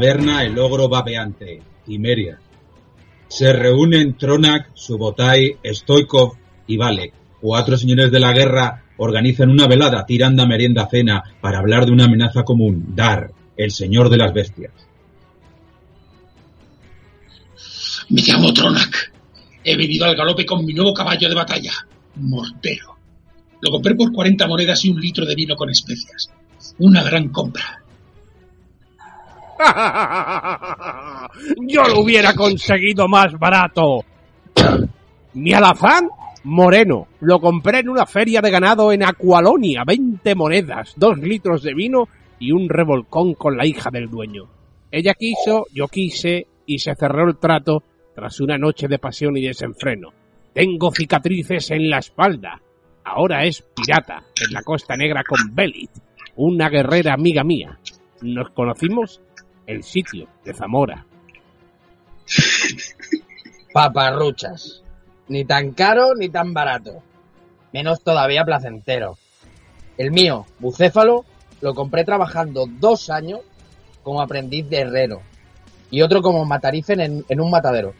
El Ogro Babeante, Cimeria. Se reúnen Tronak, Subotai, Stoikov y Valek. Cuatro señores de la guerra organizan una velada tirando a merienda cena para hablar de una amenaza común, Dar, el señor de las bestias. Me llamo Tronak. He venido al galope con mi nuevo caballo de batalla, Mortero. Lo compré por 40 monedas y un litro de vino con especias. Una gran compra. Yo lo hubiera conseguido más barato. Mi alazán, moreno. Lo compré en una feria de ganado en Acualonia. 20 monedas, dos litros de vino y un revolcón con la hija del dueño. Ella quiso, yo quise y se cerró el trato tras una noche de pasión y desenfreno. Tengo cicatrices en la espalda. Ahora es pirata en la Costa Negra con Belit, una guerrera amiga mía. Nos conocimos el sitio de Zamora. Paparruchas. Ni tan caro ni tan barato. Menos todavía placentero. El mío, bucéfalo, lo compré trabajando dos años como aprendiz de herrero y otro como matarifen en, en un matadero.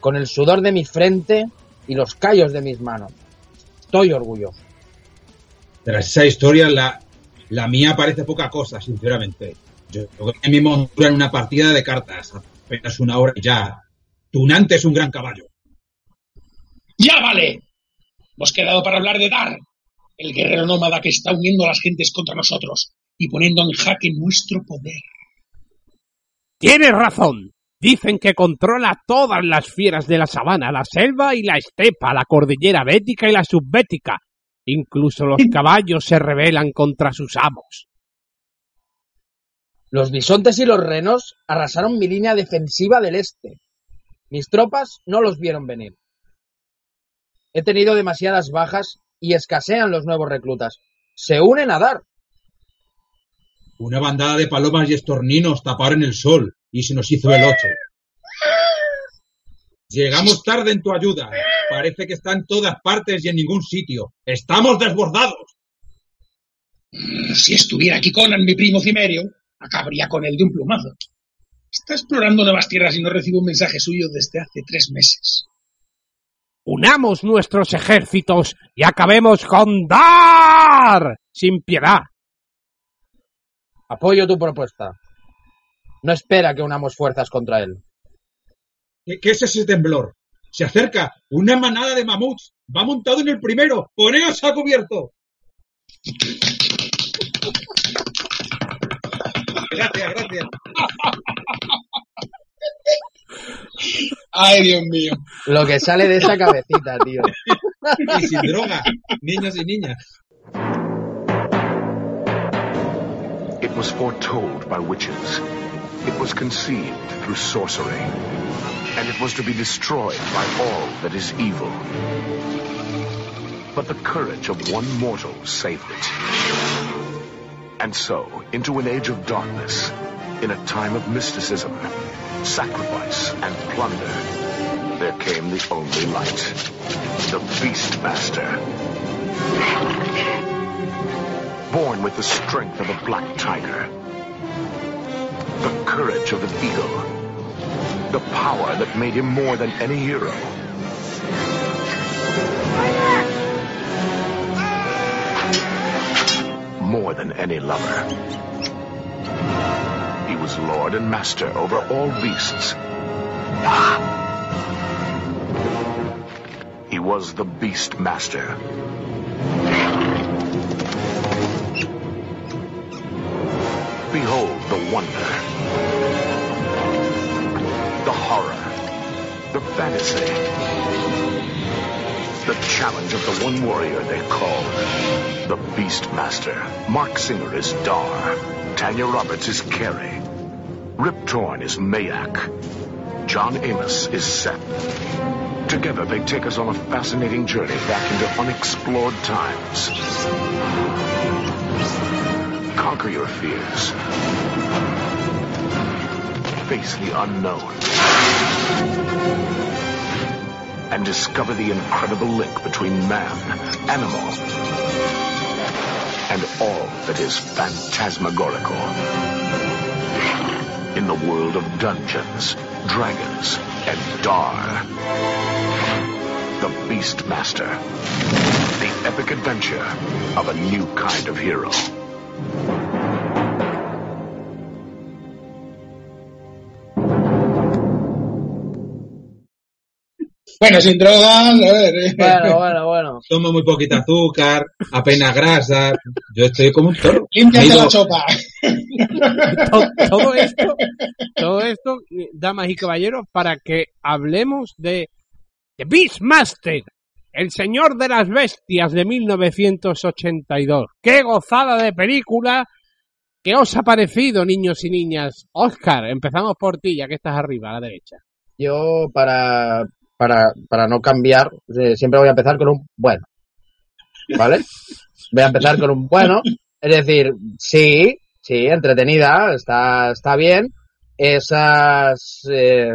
Con el sudor de mi frente y los callos de mis manos. Estoy orgulloso. Tras esa historia, la, la mía parece poca cosa, sinceramente. Yo gané mi montura en una partida de cartas, apenas una hora y ya. Tunante es un gran caballo. ¡Ya vale! Hemos quedado para hablar de Dar, el guerrero nómada que está uniendo a las gentes contra nosotros y poniendo en jaque nuestro poder. Tienes razón. Dicen que controla todas las fieras de la sabana, la selva y la estepa, la cordillera bética y la subbética. Incluso los caballos se rebelan contra sus amos. Los bisontes y los renos arrasaron mi línea defensiva del este. Mis tropas no los vieron venir. He tenido demasiadas bajas y escasean los nuevos reclutas. Se unen a dar. Una bandada de palomas y estorninos taparon el sol y se nos hizo el ocho. Llegamos tarde en tu ayuda. Parece que está en todas partes y en ningún sitio. Estamos desbordados. Si estuviera aquí Conan, mi primo Cimerio, acabaría con él de un plumazo. Está explorando nuevas tierras y no recibo un mensaje suyo desde hace tres meses. Unamos nuestros ejércitos y acabemos con Dar sin piedad. Apoyo tu propuesta. No espera que unamos fuerzas contra él. ¿Qué, qué es ese temblor? Se acerca una manada de mamuts. Va montado en el primero. Poneos a cubierto. Gracias, gracias. Ay, Dios mío. Lo que sale de esa cabecita, tío. Y sin droga, niños y niñas. It was foretold by witches. It was conceived through sorcery. And it was to be destroyed by all that is evil. But the courage of one mortal saved it. And so, into an age of darkness, in a time of mysticism, sacrifice, and plunder, there came the only light. The Beastmaster. Born with the strength of a black tiger. The courage of an eagle. The power that made him more than any hero. More than any lover. He was lord and master over all beasts. Ah! He was the Beast Master. Behold the wonder, the horror, the fantasy, the challenge of the one warrior they call the Beast Master. Mark Singer is Dar. Tanya Roberts is Carrie. Rip Torn is Mayak. John Amos is Seth. Together, they take us on a fascinating journey back into unexplored times. Conquer your fears. Face the unknown. And discover the incredible link between man, animal, and all that is phantasmagorical. In the world of dungeons, dragons, and Dar. The Beast Master. The epic adventure of a new kind of hero. Bueno, sin drogas, a ver. eh. Bueno, bueno, bueno. Tomo muy poquita azúcar, apenas grasa. Yo estoy como un toro. Límpiate la chopa. To- todo esto, todo esto, damas y caballeros, para que hablemos de The Beastmaster, el señor de las bestias de 1982. ¡Qué gozada de película! ¿Qué os ha parecido, niños y niñas? Oscar, empezamos por ti, ya que estás arriba, a la derecha. Yo, para, para, para no cambiar, siempre voy a empezar con un bueno. ¿Vale? Voy a empezar con un bueno. Es decir, sí, sí, entretenida, está, está bien. Esas. eh,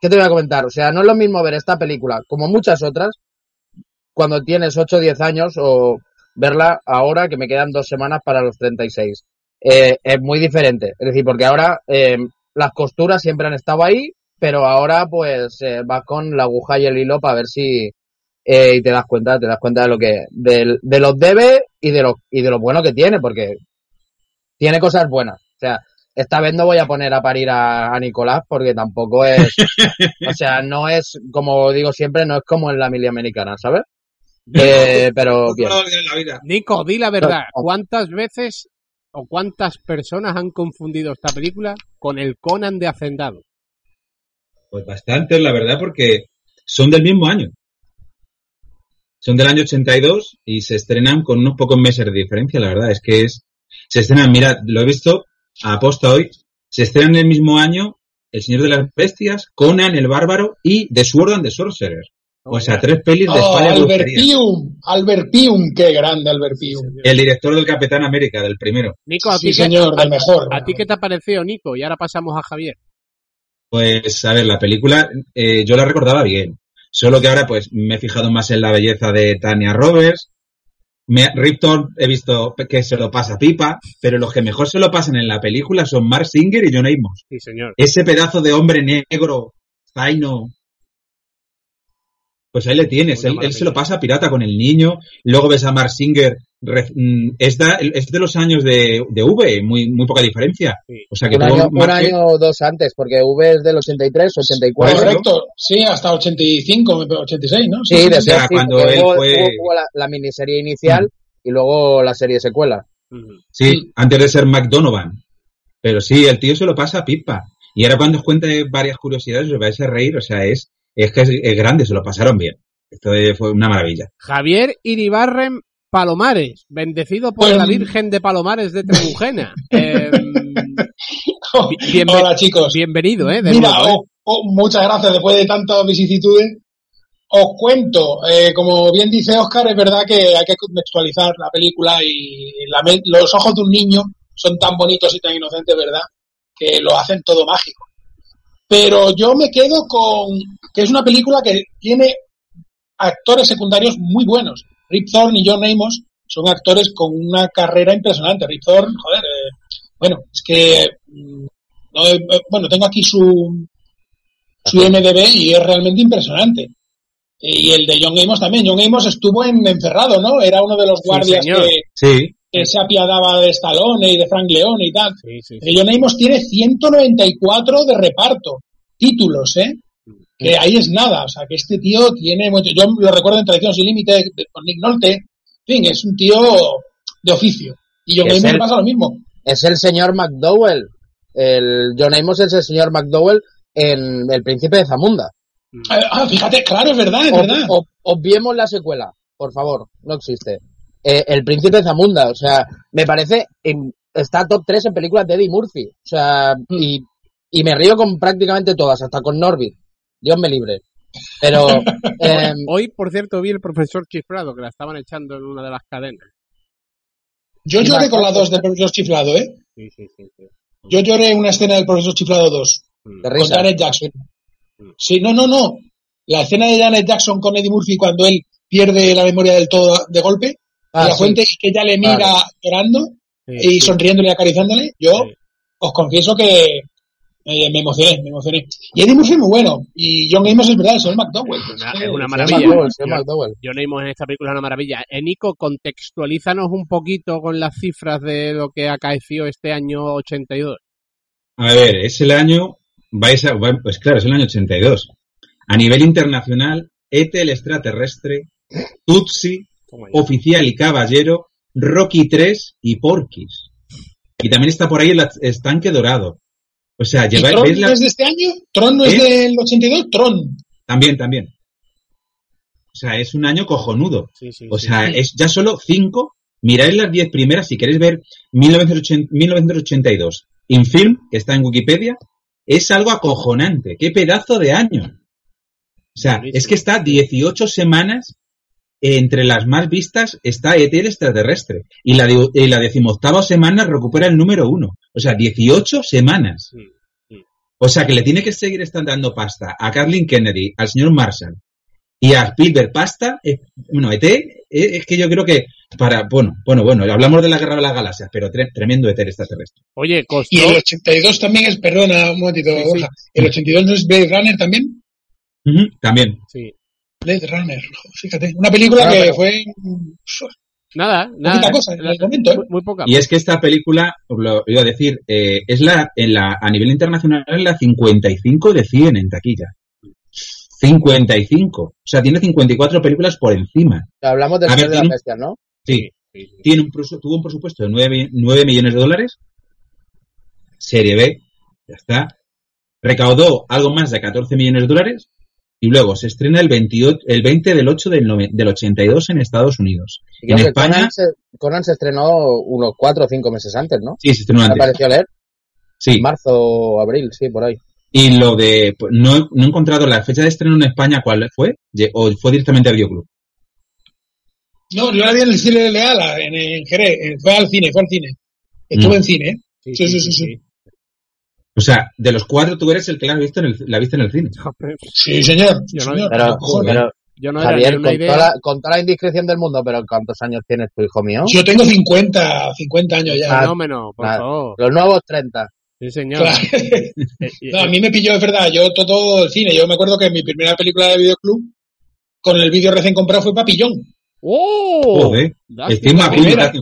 ¿Qué te voy a comentar? O sea, no es lo mismo ver esta película, como muchas otras, cuando tienes 8 o 10 años, o verla ahora que me quedan dos semanas para los 36. Eh, es muy diferente. Es decir, porque ahora eh, las costuras siempre han estado ahí, pero ahora pues eh, vas con la aguja y el hilo para ver si eh, y te das cuenta, te das cuenta de lo que de, de los debe y de lo y de lo bueno que tiene, porque tiene cosas buenas. O sea, esta vez no voy a poner a parir a, a Nicolás porque tampoco es, o sea, no es como digo siempre, no es como en la mili americana, ¿sabes? Eh, pero bien. Nico, di la verdad. ¿cuántas veces o cuántas personas han confundido esta película con el Conan de Hacendado? Pues bastantes, la verdad, porque son del mismo año. Son del año 82 y se estrenan con unos pocos meses de diferencia, la verdad. Es que es. Se estrenan, mirad, lo he visto a posta hoy. Se estrenan el mismo año El Señor de las Bestias, Conan el Bárbaro y The Sword and the Sorcerer. O sea, tres pelis de Oh, España Albert Pium, Albert Pium, qué grande Albert Pium. El director del Capitán América, del primero. Nico, ¿a Sí, ti, qué, señor, a, del mejor. a ti qué te ha parecido, Nico? Y ahora pasamos a Javier. Pues, a ver, la película eh, yo la recordaba bien. Solo que ahora, pues, me he fijado más en la belleza de Tania Roberts. Me, Ripton he visto que se lo pasa pipa, pero los que mejor se lo pasan en la película son Mark Singer y John Amos. Sí, señor. Ese pedazo de hombre negro, zaino. Pues ahí le tienes. Él, se lo pasa pirata con el niño. Luego ves a Mark Singer. mm, es, da- es de los años de, de V, muy, muy poca diferencia. Sí. O sea que Un año, un o dos antes, porque V es del 83, 84. Por eso, Correcto, sí, hasta 85, 86, ¿no? Sí, de O sea, cuando él hubo, fue- hubo- hubo la, la miniserie inicial y luego la serie secuela. Sí, antes de ser McDonovan. Pero sí, el tío se lo pasa a pipa. Y ahora cuando os cuente varias curiosidades os vais a reír. O sea, es, es que es, es grande, se lo pasaron bien. Esto fue una maravilla. Javier Iribarren Palomares, bendecido por Pues- la Virgen de Palomares de Trebujena. Eh, bienven- Hola chicos. bienvenido, ¿eh? de Mira, nuevo, ¿eh? oh, oh, muchas gracias después de tantas vicisitudes. Os cuento, eh, como bien dice Oscar, es verdad que hay que contextualizar la película y la los ojos de un niño son tan bonitos y tan inocentes, ¿verdad? Que lo hacen todo mágico. Pero yo me quedo con que es una película que tiene actores secundarios muy buenos. Rip Thorne y John Amos son actores con una carrera impresionante. Rip Thorne, joder, eh, bueno, es que mm, no eh, bueno, tengo aquí su su IMDb y es realmente impresionante. Y el de John Amos también. John Amos estuvo en Encerrado, ¿no? Era uno de los Sí, guardias señor. que, Sí, que se apiadaba de Stallone y de Frank Leone y tal. Sí, sí, John Amos tiene 194 de reparto, títulos, ¿eh? que ahí es nada. O sea, que este tío tiene. Yo lo recuerdo en Tradición Sin Límite con Nick Nolte. En fin, es un tío de oficio. Y John Amos el- pasa lo mismo. Es el señor McDowell. El John Amos es el señor McDowell en El Príncipe de Zamunda. Ah, ah, fíjate, claro, es verdad, es Ob- verdad. ob- obviemos la secuela, por favor, no existe. Eh, el Príncipe Zamunda, o sea, me parece, en- está top 3 en películas de Eddie Murphy. O sea, y, y me río con prácticamente todas, hasta con Norbit. Dios me libre. Pero, em, Hoy, por cierto, vi el profesor Chifrado, que la estaban echando en una de las cadenas. Yo lloré con la 2 del profesor Chiflado, ¿eh? Sí, sí, sí. sí. Yo lloré en una escena del profesor Chiflado 2. de Con risa. Janet Jackson. Sí, no, no, no. La escena de Janet Jackson con Eddie Murphy cuando él pierde la memoria del todo de golpe Ah, la sí. fuente y que ella le mira Vale. llorando Sí, y sí. sonriéndole y acariciándole, yo Sí. os confieso que eh, me emocioné, me emocioné. Y Eddie Murphy es muy bueno. Y John Amos es verdad, es el McDowell. Una- Es una maravilla. McDowell. John Amos en esta película es una maravilla. Eh, Nico, contextualízanos un poquito con las cifras de lo que acaeció este año 82. A ver, es el año, vais a, pues claro, es el año 82. A nivel internacional, ET el extraterrestre, Tutsi, ya. Oficial y Caballero, Rocky 3 y Porky's. Y también está por ahí el estanque dorado. O sea, ¿Y lleváis, Tron ¿veis la- no es de este año? ¿Tron no es ¿Eh? del 82? Tron. También, también. O sea, es un año cojonudo. Sí, sí, O sí. sea, es ya solo cinco. Miráis las diez primeras si queréis ver 1980 1982. Infilm, que está en Wikipedia, es algo acojonante. ¡Qué pedazo de año! O sea, es que está 18 semanas entre las más vistas está ET el extraterrestre. Y la, de- y la decimoctava semana recupera el número uno. O sea, 18 semanas. Sí, sí. O sea, que le tiene que seguir estando dando pasta a Kathleen Kennedy, al señor Marshall y a Spielberg pasta. eh, bueno, ET, eh, es que yo creo que para, bueno, bueno, bueno, hablamos de la guerra de las galaxias, pero tre- tremendo ET extraterrestre. Oye, costó... Y el 82 también es, perdona un momentito, Sí, sí. Borja. ¿El 82 no es Blade Runner también? También. Sí. Blade Runner, fíjate. Una película Claro, que pero- fue. Nada, nada. Poquita cosa en el momento, ¿eh? Muy, muy poca. Y es que esta película, os lo iba a decir, eh, es la, en la, a nivel internacional es la 55 de 100 en taquilla. 55. O sea, tiene 54 películas por encima. Hablamos del ver, Señor de tiene- las Bestias, ¿no? Sí. Sí, sí. Tiene un, tuvo un presupuesto de 9, 9 millones de dólares. Serie B. Ya está. Recaudó algo más de 14 millones de dólares. Y luego se estrena el, 28, el 20 del 8 del, del 82 en Estados Unidos. Y En España, Conan se, Conan se estrenó unos cuatro o cinco meses antes, ¿no? sí, se estrenó Me antes. pareció leer. Sí. Marzo o abril, sí, por ahí. Y lo de, pues, no, he- no he encontrado la fecha de estreno en España, ¿cuál fue? ¿O fue directamente a Videoclub? No, yo la vi en el cine Leal, en, en Jerez. Fue al cine, fue al cine. Estuve Mm. en cine, ¿eh? Sí, sí, sí, sí. O sea, de los cuatro tú eres el que la has visto en el, la viste en el cine. Sí, señor. sí, Yo no- señor. Pero, Cojones. pero Yo no era Javier, con idea. toda, la, con toda la indiscreción del mundo, pero ¿cuántos años tienes tu hijo mío? Yo tengo 50, 50 años ya. Ah, Fenómeno, por ah, favor. Los nuevos 30. Sí, señor. Claro. Eh, eh, No, a mí me pilló, es verdad, yo todo el cine. Yo me acuerdo que mi primera película de videoclub, con el vídeo recién comprado, fue Papillón. ¡Oh! Joder. Dustin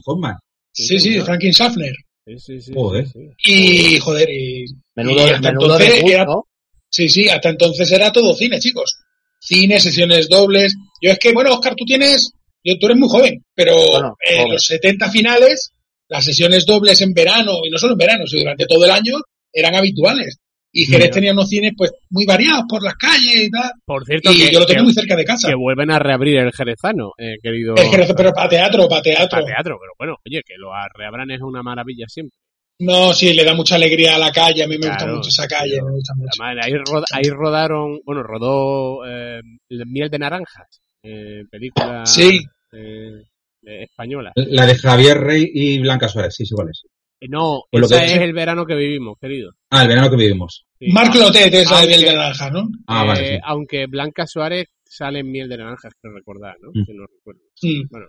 Hoffman. Sí, sí. Franklin Schaffner. Sí, sí, sí, Joder. sí, sí. Y, joder, y, Menudo, Y hasta menudo entonces debut, era- ¿no? sí, sí, hasta entonces era todo cine, chicos. Cine, sesiones dobles. Yo es que, bueno, Oscar, tú tienes, yo, tú eres muy joven, pero Bueno, en los 70 finales, las sesiones dobles en verano, y no solo en verano, sino durante todo el año, eran habituales. Y Jerez Ya. tenía unos cines, pues, muy variados por las calles y tal. Por cierto, Y que, yo lo tengo que- muy cerca de casa. que vuelven a reabrir el Jerezano, eh, querido. Es Jerez, pero para teatro, para teatro. Para teatro, pero bueno, oye, que lo reabran es una maravilla siempre. No, sí, le da mucha alegría a la calle. A mí me gusta Claro, mucho esa calle, tío. me gusta mucho. Además, ahí, ro- ahí rodaron, bueno, rodó eh, Miel de Naranjas, eh, película Sí. eh, eh, española. La de Javier Rey y Blanca Suárez, sí, sé cuál es. Eh, No, Pues lo esa que- es el verano que vivimos, querido. Ah, el verano que vivimos. Sí. Marc Lotet es la de Miel de Naranja, ¿no? Ah, Eh, vale, sí. Aunque Blanca Suárez sale en Miel de Naranjas, creo recordar, ¿no? Mm. Si no recuerdo. Mm. Bueno.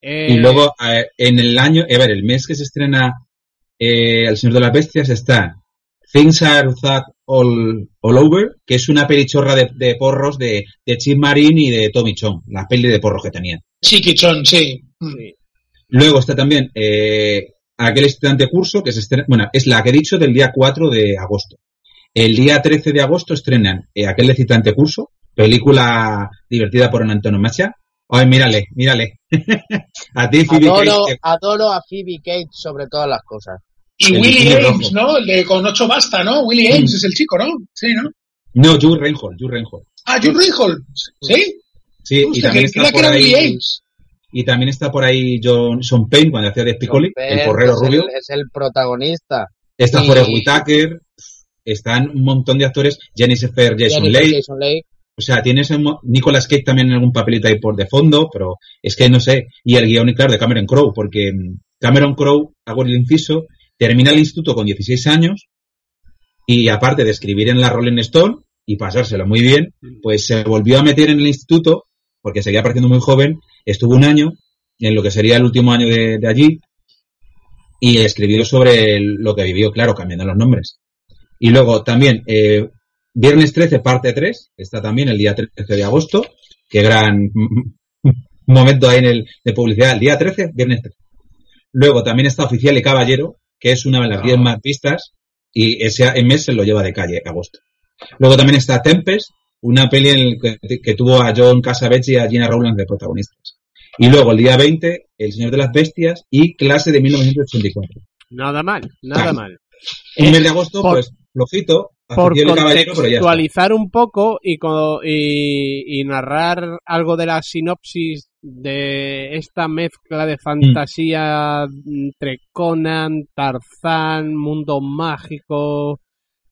Eh, Y luego, eh, en el año, a ver, el mes que se estrena eh, El Señor de las Bestias está Things Are That All, All Over, que es una pelichorra de, de porros de, de Chip Marín y de Tommy Chong, la peli de porros que tenían. Chiquichón, sí. Mm. sí. Luego está también eh, aquel estudiante curso que se estrena, bueno, es la que he dicho del día 4 de agosto. el día 13 de agosto estrenan eh, aquel excitante curso, película divertida por un antonomasia. Ay, mírale, mírale. a ti, Phoebe Adoro, adoro a Phoebe Cates sobre todas las cosas. Y El Willy Ames, rojo. ¿no? El de con ocho basta, ¿no? Willy Ames es el chico, ¿no? Sí, ¿no? No, Jules Reinhold, Jules Reinhold. Ah, John Reinhold. ¿Sí? Sí, y Hostia, también que está que era Willy ahí, Ames. Y también está por ahí John Son Payne cuando hacía de Spicoli, el Pero porrero es rubio. El, es el protagonista. Está y- Forrest Whitaker, están un montón de actores, Jennifer Jason Leigh, Jason Leigh. o sea, tienes Nicolas Cage también en algún papelito ahí por de fondo, pero es que no sé, y el guion, claro, de Cameron Crowe, porque mm, Cameron Crowe, hago el inciso, termina el instituto con 16 años, y aparte de escribir en la Rolling Stone y pasárselo muy bien, pues se volvió a meter en el instituto, porque seguía pareciendo muy joven, estuvo un año, en lo que sería el último año de, de allí, y escribió sobre lo que vivió, claro, cambiando los nombres. Y luego también, eh, Viernes 13, parte 3, está también el día 13 de agosto, qué gran momento hay en el, de publicidad, el día 13, Viernes 13. Luego también está Oficial y Caballero, que es una de las 10 más vistas, y ese mes se lo lleva de calle, agosto. Luego también está Tempest, una peli en el que, que tuvo a John Cassavetes y a Gina Rowlands de protagonistas. Y luego el día 20, El Señor de las Bestias y Clase de 1984. Nada mal, nada mal. Un Eh, mes de agosto, por- pues, flojito, Por contextualizar un poco y, y, y narrar algo de la sinopsis de esta mezcla Mm. de fantasía entre Conan, Tarzán, mundo mágico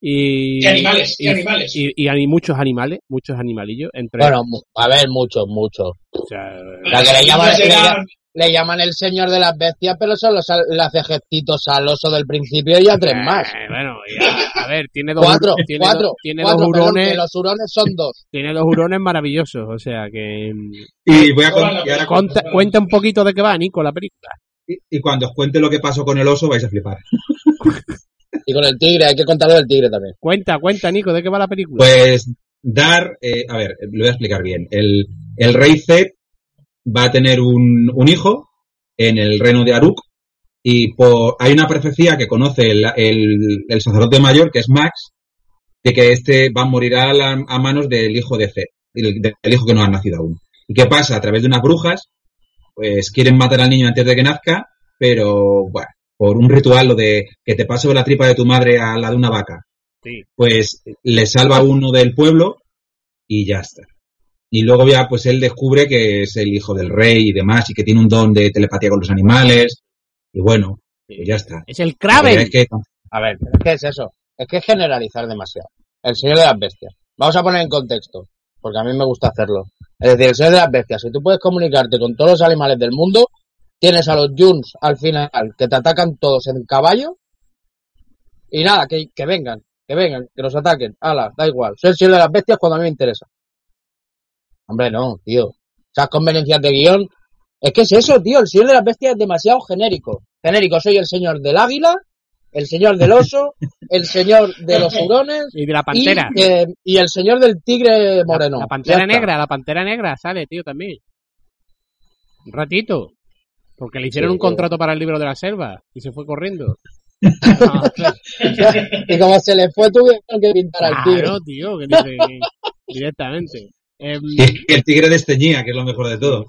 y... Y animales, y animales. Y, muchos animales, muchos animalillos. Entre, Bueno, a ver, muchos, muchos. o sea, La que le llaman, le, eran- le llaman el señor de las bestias, pero le hace gestitos al oso del principio y a tres más. eh, bueno, ya, a ver, tiene dos, Cuatro, tiene cuatro, tiene cuatro, dos hurones, que los hurones son dos. tiene dos hurones maravillosos, o sea que... Y voy a Toda con- la y ahora Conta- cuenta un poquito de qué va, Nico, la película. Y, y cuando os cuente lo que pasó con el oso vais a flipar. Y con el tigre, hay que contarlo del tigre también. Cuenta, cuenta, Nico, de qué va la película. Pues dar, eh, a ver, lo voy a explicar bien. El, el rey Zed va a tener un, un hijo en el reino de Aruk y por, hay una profecía que conoce el, el- el sacerdote mayor, que es Max, de que este va a morir a, la- a manos del hijo de Zed, del, del hijo que no ha nacido aún. ¿Y qué pasa? A través de unas brujas, pues quieren matar al niño antes de que nazca, pero bueno, por un ritual, lo de que te paso la tripa de tu madre a la de una vaca, Sí. pues le salva a uno del pueblo y ya está. Y luego ya pues él descubre que es el hijo del rey y demás y que tiene un don de telepatía con los animales y bueno, pues ya está. Es el Kraven. es que A ver, pero que es eso. Es que es generalizar demasiado. El señor de las bestias. Vamos a poner en contexto, porque a mí me gusta hacerlo. Es decir, el señor de las bestias, si tú puedes comunicarte con todos los animales del mundo, tienes a los Juns al final que te atacan todos en caballo. Y nada, que, que vengan, que vengan, que nos ataquen. Ala, da igual. Soy el señor de las bestias cuando a mí me interesa. Hombre, no, tío. Esas conveniencias de guion. Es que es eso, tío. El señor de las bestias es demasiado genérico. Genérico, soy el señor del águila, el señor del oso, el señor de los hurones Y de la y, pantera. eh, y el señor del tigre moreno. La pantera Ya está. negra, la pantera negra sale, tío, también. Un ratito. Porque le hicieron Sí, un contrato para el libro de la selva y se fue corriendo. y como se le fue, tuvieron que pintar al tigre. Claro, tío, que dice que- directamente. Em, y el tigre desteñía, que es lo mejor de todo.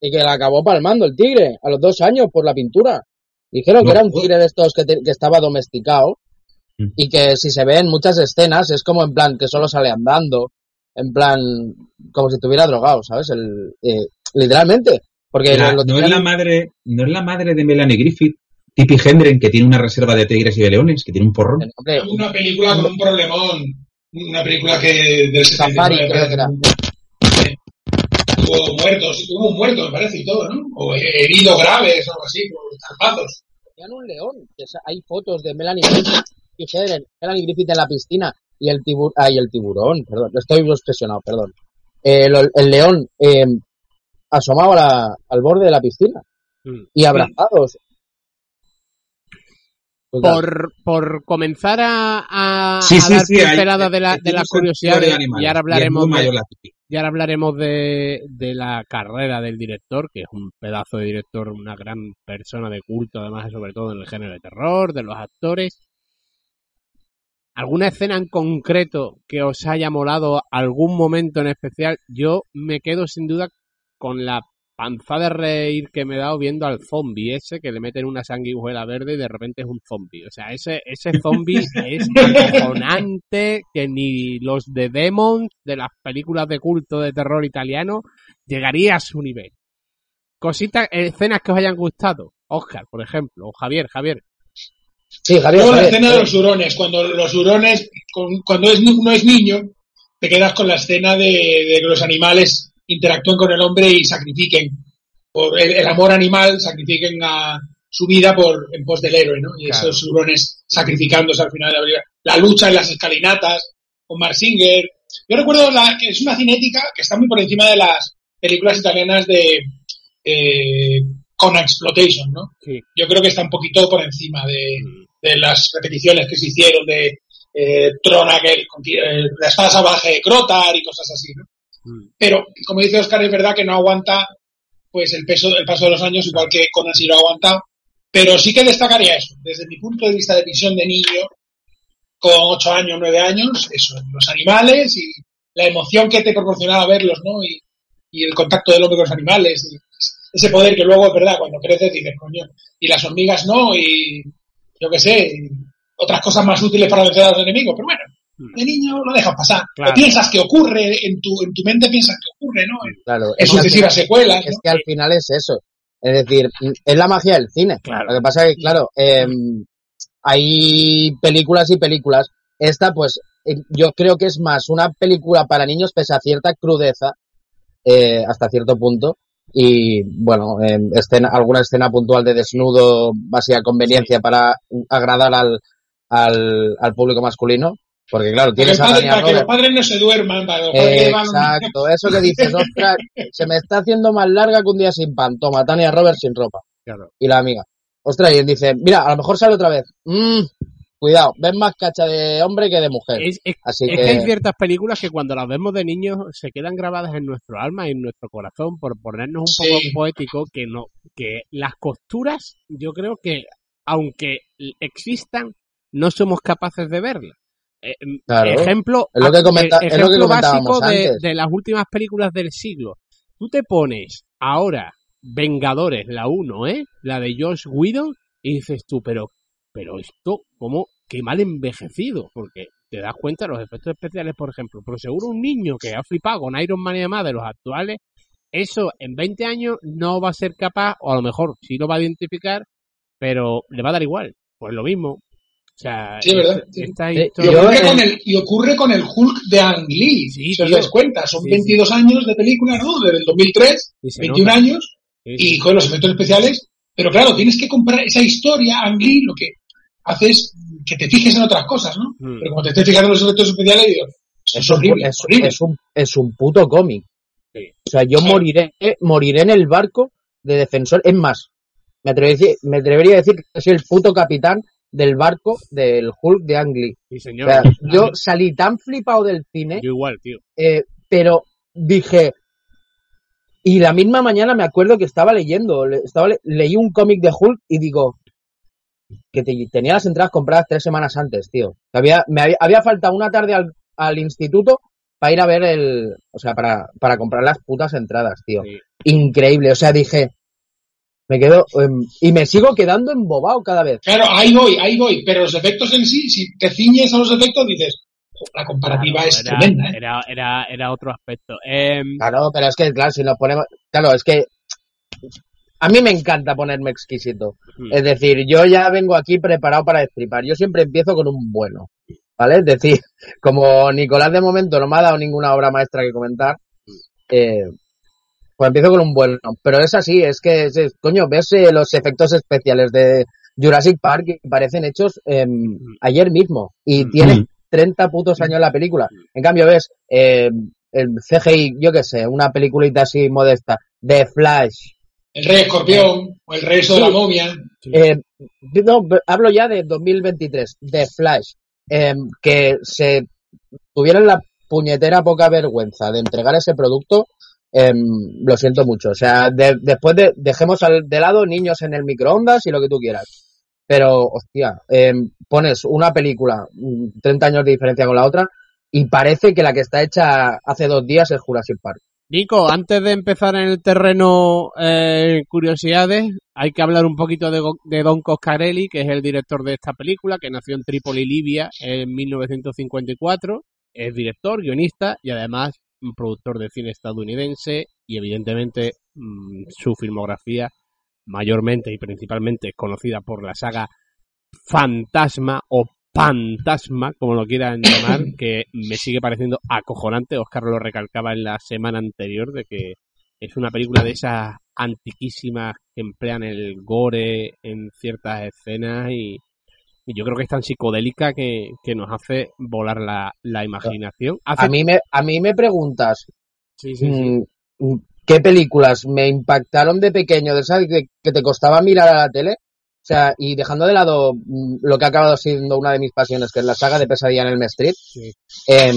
Y que la acabó palmando el tigre a los dos años por la pintura. Dijeron No que era un tigre de estos que, te- que estaba domesticado Mm. y que si se ve en muchas escenas es como en plan que solo sale andando, en plan como si estuviera drogado, ¿sabes? El, eh, literalmente. Porque La- lo no es la madre, no es la madre de Melanie Griffith, Tippi Hendren, que tiene una reserva de tigres y de leones, que tiene un porrón. Una película con un problemón. Una película que del Safari, 79, creo que era. Hubo muertos, hubo un muerto, me parece, y todo, ¿no? O heridos graves o algo así, por zarpazos. tenían un león. que hay fotos de Melanie Griffith y Helen, Melanie Griffith en la piscina y el tiburón, ay, el tiburón, perdón, estoy obsesionado, perdón. El, el león eh, asomado a la- al borde de la piscina Mm. y abrazados. Brutal. por, por comenzar a, a, Sí, a sí, dar sí, pinceladas de la, de la curiosidad de animales, y ahora hablaremos de, y ahora hablaremos de, de la carrera del director, que es un pedazo de director, una gran persona de culto, además, sobre todo en el género de terror, de los actores. ¿Alguna escena en concreto que os haya molado, algún momento en especial? Yo me quedo sin duda con la panza de reír que me he dado viendo al zombie ese que le meten una sanguijuela verde y de repente es un zombie. O sea, ese, ese zombie es acojonante que ni los de Demon de las películas de culto de terror italiano llegaría a su nivel. Cositas, escenas que os hayan gustado. Oscar, por ejemplo, o Javier, Javier. Sí, Javier. Luego la escena de los hurones, cuando los hurones, con- cuando es, uno es niño, te quedas con la escena de, de los animales interactúen con el hombre y sacrifiquen por el, el amor animal, sacrifiquen a su vida por en pos del héroe, ¿no? Y Claro. esos hurones sacrificándose al final de la película. La lucha en las escalinatas con Marsinger. Yo recuerdo la, que es una cinética que está muy por encima de las películas italianas de eh, con exploitation, ¿no? Sí. Yo creo que está un poquito por encima de, de las repeticiones que se hicieron de eh, Trona, que el- eh, la espada salvaje de Crotar y cosas así, ¿no? Mm. Pero, como dice Oscar, es verdad que no aguanta pues el peso, el paso de los años, igual que Conan sí lo ha aguantado. Pero sí que destacaría eso, desde mi punto de vista de visión de niño, con ocho años, nueve años, eso, los animales y la emoción que te proporcionaba verlos, ¿no? Y, y el contacto del hombre con los animales, ese poder que luego es verdad, cuando creces dices, coño, y las hormigas no, y yo qué sé, otras cosas más útiles para vencer a los enemigos, pero bueno, de niño lo dejas pasar. Claro. Piensas que ocurre, en tu, en tu mente piensas que ocurre, ¿no? En, Claro, en sucesivas secuelas, es ¿no? que al final es eso. Es decir, es la magia del cine. Claro. Lo que pasa es que, claro, eh, hay películas y películas. Esta, pues, eh, yo creo que es más una película para niños pese a cierta crudeza, eh, hasta cierto punto. Y, bueno, eh, escena, alguna escena puntual de desnudo, básica conveniencia para agradar al, al, al público masculino. Porque, claro, tienes el a padre- Tania para que los padres no se duerman, para los padres Exacto, eso que dices, ostras, se me está haciendo más larga que un día sin pan. Toma, Tania Roberts sin ropa. Claro. Y la amiga. Ostras, y él dice, mira, a lo mejor sale otra vez. Mm, cuidado, ves más cacha de hombre que de mujer. Es, es- Así es que, que hay ciertas películas que cuando las vemos de niños se quedan grabadas en nuestro alma y en nuestro corazón por ponernos un poco poético que no que las costuras yo creo que aunque existan no somos capaces de verlas. Eh, em, Claro. ejemplo, Es lo que comenta- eh, es lo que ejemplo comentábamos básico de, de las últimas películas del siglo. Tú te pones ahora Vengadores, la 1, ¿eh? La de Josh Whedon y dices tú, pero pero esto, ¿cómo? Qué mal envejecido, porque te das cuenta de los efectos especiales, por ejemplo, pero seguro un niño que ha flipado con Iron Man y demás de los actuales, eso en 20 años no va a ser capaz, o a lo mejor sí lo va a identificar, pero le va a dar igual. Pues lo mismo. O sea, Sí, ¿verdad? esta- Sí. esta Eh, Y ocurre, con el, y ocurre con el Hulk de Ang Lee, Sí, si os dais cuenta, son Sí, 22 años de película, ¿no? Desde el 2003, y se 21 nota. años, Sí, sí. y con los efectos especiales, pero claro, tienes que comprar esa historia, Ang Lee, lo que hace es que te fijes en otras cosas, ¿no? Mm. Pero como te estés fijando en los efectos especiales, digo, es un- horrible, es, horrible. es un, es un puto cómic. Sí. O sea, yo Sí. moriré, moriré en el barco de defensor. Es más, me atrevería, a decir- me atrevería a decir que soy el puto capitán del barco del Hulk de Ang Lee. Sí, O señor. sea, yo salí tan flipado del cine Yo igual, tío. eh, pero dije y la misma mañana me acuerdo que estaba leyendo le- estaba le- leí un cómic de Hulk y digo que te- tenía las entradas compradas tres semanas antes tío había me había, había faltado una tarde al, al instituto para ir a ver el o sea para, para comprar las putas entradas tío Sí. increíble o sea dije me quedo em, y me sigo quedando embobado cada vez Claro, ahí voy, ahí voy, pero los efectos en sí, si te ciñes a los efectos, dices, "Jo, la comparativa es era, tremenda, ¿eh? era, era, era otro aspecto. Em, Claro, pero es que, claro, si nos ponemos. Claro, es que. A mí me encanta ponerme exquisito. Hmm. Es decir, yo ya vengo aquí preparado para destripar. Yo siempre empiezo con un bueno. ¿Vale? Es decir, como Nicolás de momento no me ha dado ninguna obra maestra que comentar, eh, pues empiezo con un bueno. Pero es así, es que, es- es- coño, ves eh, los efectos especiales de Jurassic Park y parecen hechos em, ayer mismo. Y Mm. tiene 30 putos años la película. En cambio, ves eh, el CGI, yo qué sé, una peliculita así modesta, de Flash. El rey escorpión, o el rey de la Sí. momia. Eh, no, hablo ya de 2023, de Flash, eh, que se tuvieron la puñetera poca vergüenza de entregar ese producto, eh, lo siento mucho. O sea, de- después de, dejemos al, de lado niños en el microondas y lo que tú quieras. Pero, hostia, eh, pones una película, mm, 30 años de diferencia con la otra, y parece que la que está hecha hace dos días es Jurassic Park. Nico, antes de empezar en el terreno eh, curiosidades, hay que hablar un poquito de, de Don Coscarelli, que es el director de esta película, que nació en Trípoli, Libia, en 1954. Es director, guionista y además un productor de cine estadounidense y evidentemente mm, su filmografía mayormente y principalmente es conocida por la saga Fantasma o Fantasma, como lo quieran llamar, que me sigue pareciendo acojonante. Oscar lo recalcaba en la semana anterior de que es una película de esas antiquísimas que emplean el gore en ciertas escenas y, y yo creo que es tan psicodélica que, que nos hace volar la, la imaginación. Hace- A mí me, a mí me preguntas, Sí, sí, sí. mm, mm, ¿qué películas me impactaron de pequeño, de esas que, que te costaba mirar a la tele? O sea, y dejando de lado mm, lo que ha acabado siendo una de mis pasiones, que es la saga de Pesadilla en el Street, em,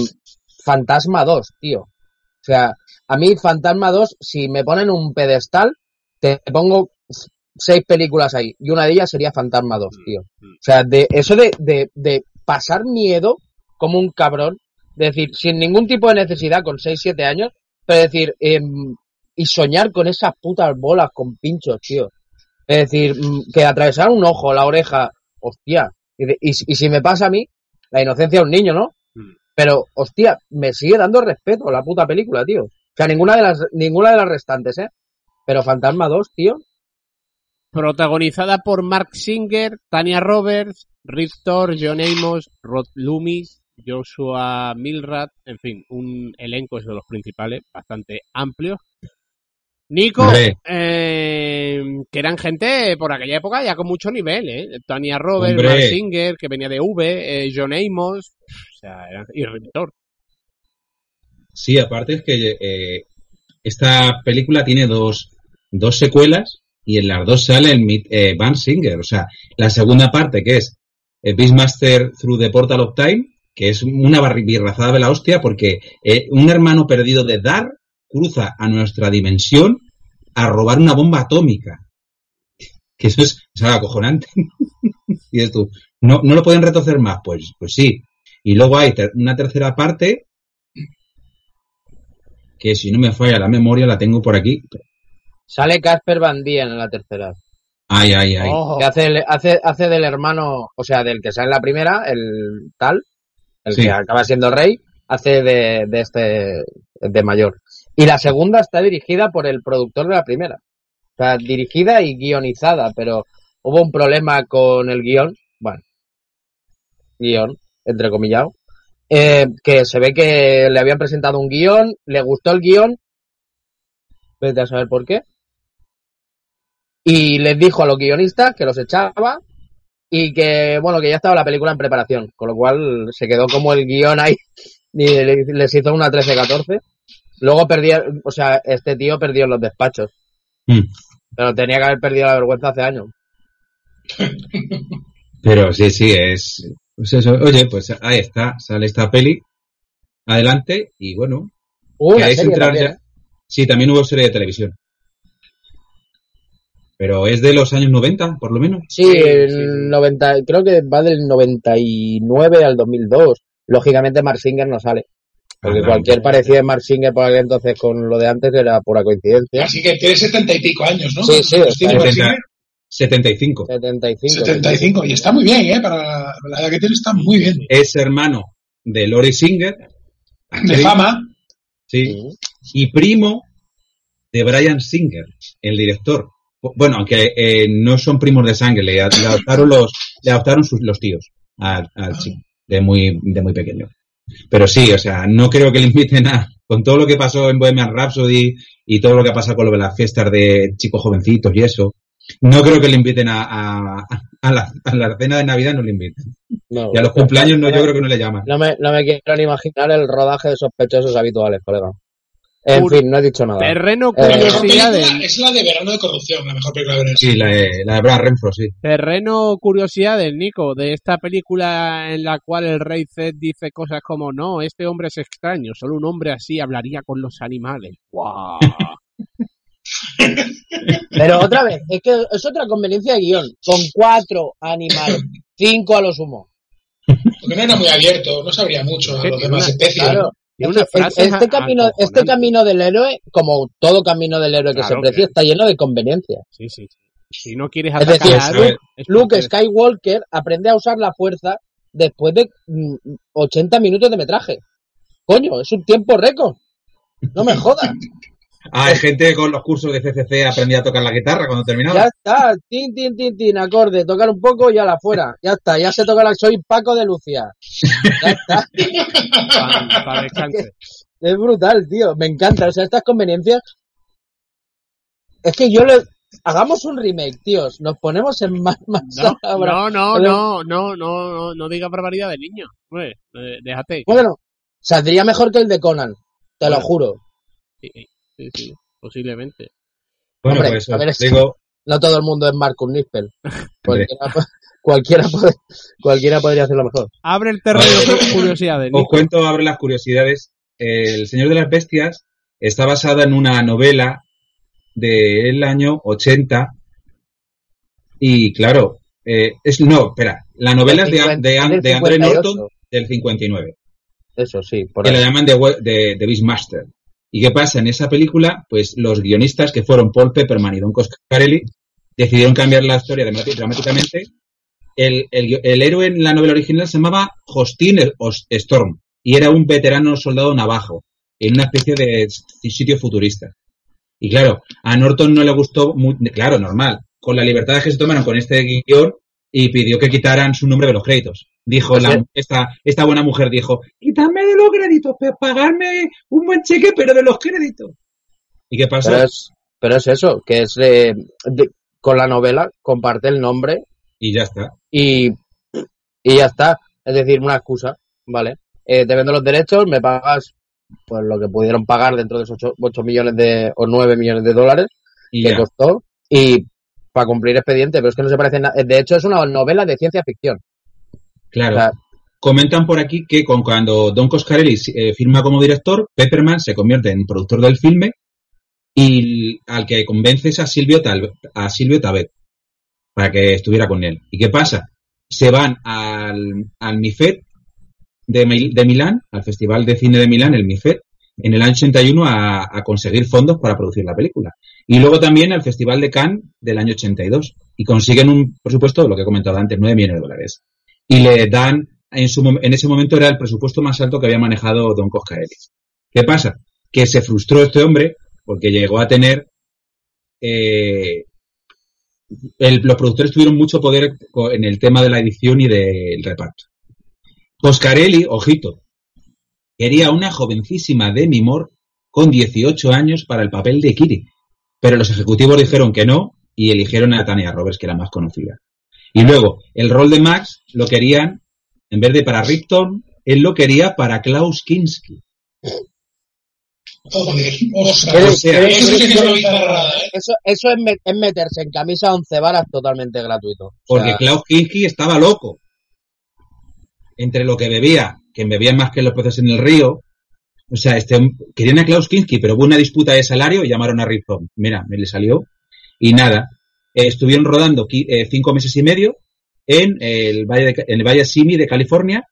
Fantasma 2, tío. O sea, a mí Fantasma 2, si me ponen un pedestal, te pongo seis películas ahí. Y una de ellas sería Fantasma 2, tío. O sea, de eso de, de, de pasar miedo como un cabrón, de decir, sin ningún tipo de necesidad, con 6, 7 años, pero decir, em, y soñar con esas putas bolas con pinchos, tío. Es decir, mm, que atravesar un ojo, la oreja, hostia. Y, de- y, y si me pasa a mí, la inocencia de un niño, ¿no? Mm. Pero, hostia, me sigue dando respeto la puta película, tío. O sea, ninguna de las, ninguna de las restantes, ¿eh? Pero Fantasma 2, tío. Protagonizada por Mark Singer, Tania Roberts, Rick Thor, John Amos, Rod Loomis, Joshua Milrad, en fin, un elenco es de los principales, bastante amplio. Nico, eh, que eran gente por aquella época ya con mucho nivel, ¿eh? Tania Roberts. Mark Singer, que venía de V, eh, John Amos, o sea, eran- y Rick Thor. Sí, aparte es que eh, esta película tiene dos, dos secuelas y en las dos sale el eh, Van Singer. O sea, la segunda parte que es eh, Beastmaster Through the Portal of Time, que es una birrazada de la hostia porque eh, un hermano perdido de Dar cruza a nuestra dimensión a robar una bomba atómica. Que eso es, o sea, acojonante. y dices tú, ¿no, ¿no lo pueden retorcer más? Pues, pues sí. Y luego hay una tercera parte que si no me falla la memoria la tengo por aquí. Sale Casper Van Dien en la tercera. Ay, ay, ay. Que hace, el- hace, hace del hermano, o sea, del que sale en la primera, el tal, el Sí. que acaba siendo rey, hace de, de este, de mayor. Y la segunda está dirigida por el productor de la primera. O sea, dirigida y guionizada, pero hubo un problema con el guion, bueno, guion, entrecomillado, eh, que se ve que le habían presentado un guion, le gustó el guion, vete a saber por qué, y les dijo a los guionistas que los echaba y que, bueno, que ya estaba la película en preparación, con lo cual se quedó como el guion ahí y le- les hizo una 13-14. Luego perdía, o sea, este tío perdió en los despachos, Mm. pero tenía que haber perdido la vergüenza hace años. Pero sí, sí, es. Pues eso, oye, pues ahí está, sale esta peli. Adelante, y bueno. ¿queréis serie entrar también, ya? ¿eh? Sí, también hubo serie de televisión. Pero es de los años 90, por lo menos. Sí, el 90, creo que va del 99 al 2002. Lógicamente Mark Singer no sale. Porque Ah, claro. cualquier parecido de Mark Singer por aquel entonces con lo de antes era pura coincidencia. Así que tiene setenta y pico años, ¿no? Sí, sí, ¿Cuántos tiene está Mark bien. Singer? 75. 75. 75. Y está muy bien, ¿eh? Para la, edad que tiene está muy bien. Es hermano de Lori Singer. De actriz, fama. Sí. Sí. Y primo de Brian Singer, el director. Bueno, aunque eh, no son primos de sangre, le, le adoptaron los, le adoptaron sus, los tíos al, al chico, de muy, de muy pequeño. Pero sí, o sea, no creo que le inviten a, con todo lo que pasó en Bohemian Rhapsody y todo lo que ha pasado con lo de las fiestas de chicos jovencitos y eso, no creo que le inviten a, a, a la, a la cena de Navidad, no le inviten. No, Y a los cumpleaños no, yo creo que no le llaman. No me, no me quiero ni imaginar el rodaje de sospechosos habituales, colega. En fin, no he dicho nada. Terreno Eh, curiosidades. es la de Verano de Corrupción, la mejor película de verano. Sí, la de, la de Brad Renfro, sí. Terreno curiosidades, Nico, de esta película en la cual el rey Zed dice cosas como no, este hombre es extraño, solo un hombre así hablaría con los animales. ¡Guau! Pero otra vez, es que es otra conveniencia de guion. Con cuatro animales, cinco a lo sumo. Porque no era muy abierto, no sabría mucho a Sí, los tiene demás especies. Claro. Una Este- frase este, camino, este camino del héroe, como todo camino del héroe que Claro se precia, que- está lleno de conveniencias. Sí, sí. Si no quieres Es atacar decir, a Luke- es Skywalker aprende a usar la fuerza después de mm, 80 minutos de metraje. Coño, es un tiempo récord. No me jodas. Ah, hay gente con los cursos de CCC aprendía a tocar la guitarra cuando terminaba. Ya está, tin, tin, tin, tin, acorde, tocar un poco y a la fuera. Ya está, ya se toca la... Soy Paco de Lucía. Ya está. pa- pa descanse. Es brutal, tío. Me encanta. O sea, estas conveniencias. Es que yo le. Hagamos un remake, tíos. Nos ponemos en más, más No, ahora. no, no, no, no, no, no, no digas barbaridad de niño. Hombre, déjate. Bueno, saldría mejor que el de Conan. Te lo juro. Sí, sí, sí, posiblemente. Bueno, Hombre, pues a ver, digo, No todo el mundo es Marcus Nispel. Cualquiera, cualquiera, puede- cualquiera podría hacerlo mejor. Abre el terreno de curiosidades. os cuento, abro las curiosidades. El Señor de las Bestias está basada en una novela del año 80 y claro, eh, es no, espera, la novela es de, de, del de André 58. Norton del 59. Eso sí, por que la llaman de, de Beastmaster. ¿Y qué pasa? En esa película, pues los guionistas que fueron Paul Pepperman y Don Coscarelli decidieron cambiar la historia dramáticamente. El, el el héroe en la novela original se llamaba Hostin Os- Storm y era un veterano soldado navajo en una especie de sitio futurista. Y claro, a Norton no le gustó, muy, claro, normal, con la libertad que se tomaron con este guion y pidió que quitaran su nombre de los créditos. Dijo la, esta, esta buena mujer, dijo, quítame de los créditos, pagarme un buen cheque, pero de los créditos. ¿Y qué pasó? Pero es, pero es eso, que es eh, de- con la novela, comparte el nombre Y ya está. y, y ya está. Es decir, una excusa, ¿vale? Eh, te vendo los derechos, me pagas pues lo que pudieron pagar dentro de esos 8, millones de, o 9 millones de dólares Y que ya. costó y para cumplir expediente, pero es que no se parece nada. De hecho, es una novela de ciencia ficción. Claro. O sea, Comentan por aquí que con, cuando Don Coscarelli eh, firma como director, Pepperman se convierte en productor del filme y al que convence es a Silvio, Tal, a Silvio Tabet para que estuviera con él. ¿Y qué pasa? Se van al, al MIFED de, de Milán, al Festival de Cine de Milán, el MIFED, en el año 81 a, a conseguir fondos para producir la película. Y luego también al Festival de Cannes del año 82 y consiguen un presupuesto, lo que he comentado antes, 9 millones de dólares. Y le dan, en, su, en ese momento era el presupuesto más alto que había manejado Don Coscarelli. ¿Qué pasa? Que se frustró este hombre porque llegó a tener eh, el- los productores tuvieron mucho poder en el tema de la edición y del reparto. Coscarelli, ojito, quería una jovencísima Demi Moore con 18 años para el papel de Kiri, pero los ejecutivos dijeron que no y eligieron a Tania Roberts, que era más conocida. Y luego, el rol de Max lo querían, en vez de para Ripton, él lo quería para Klaus Kinski. Joder, ostras. ¿Quieres- o sea, Eso es una bizarrada. Eso, eso es, me- es meterse en camisa 11 varas totalmente gratuito. O Porque Klaus Kinski estaba loco. Entre lo que bebía, que bebía más que los peces en el río. O sea, este, querían a Klaus Kinski, pero hubo una disputa de salario y llamaron a Ripton. Mira, me le salió. Y nada, eh, estuvieron rodando eh, cinco meses y medio en el Valle, de, en el Valle Simi de California,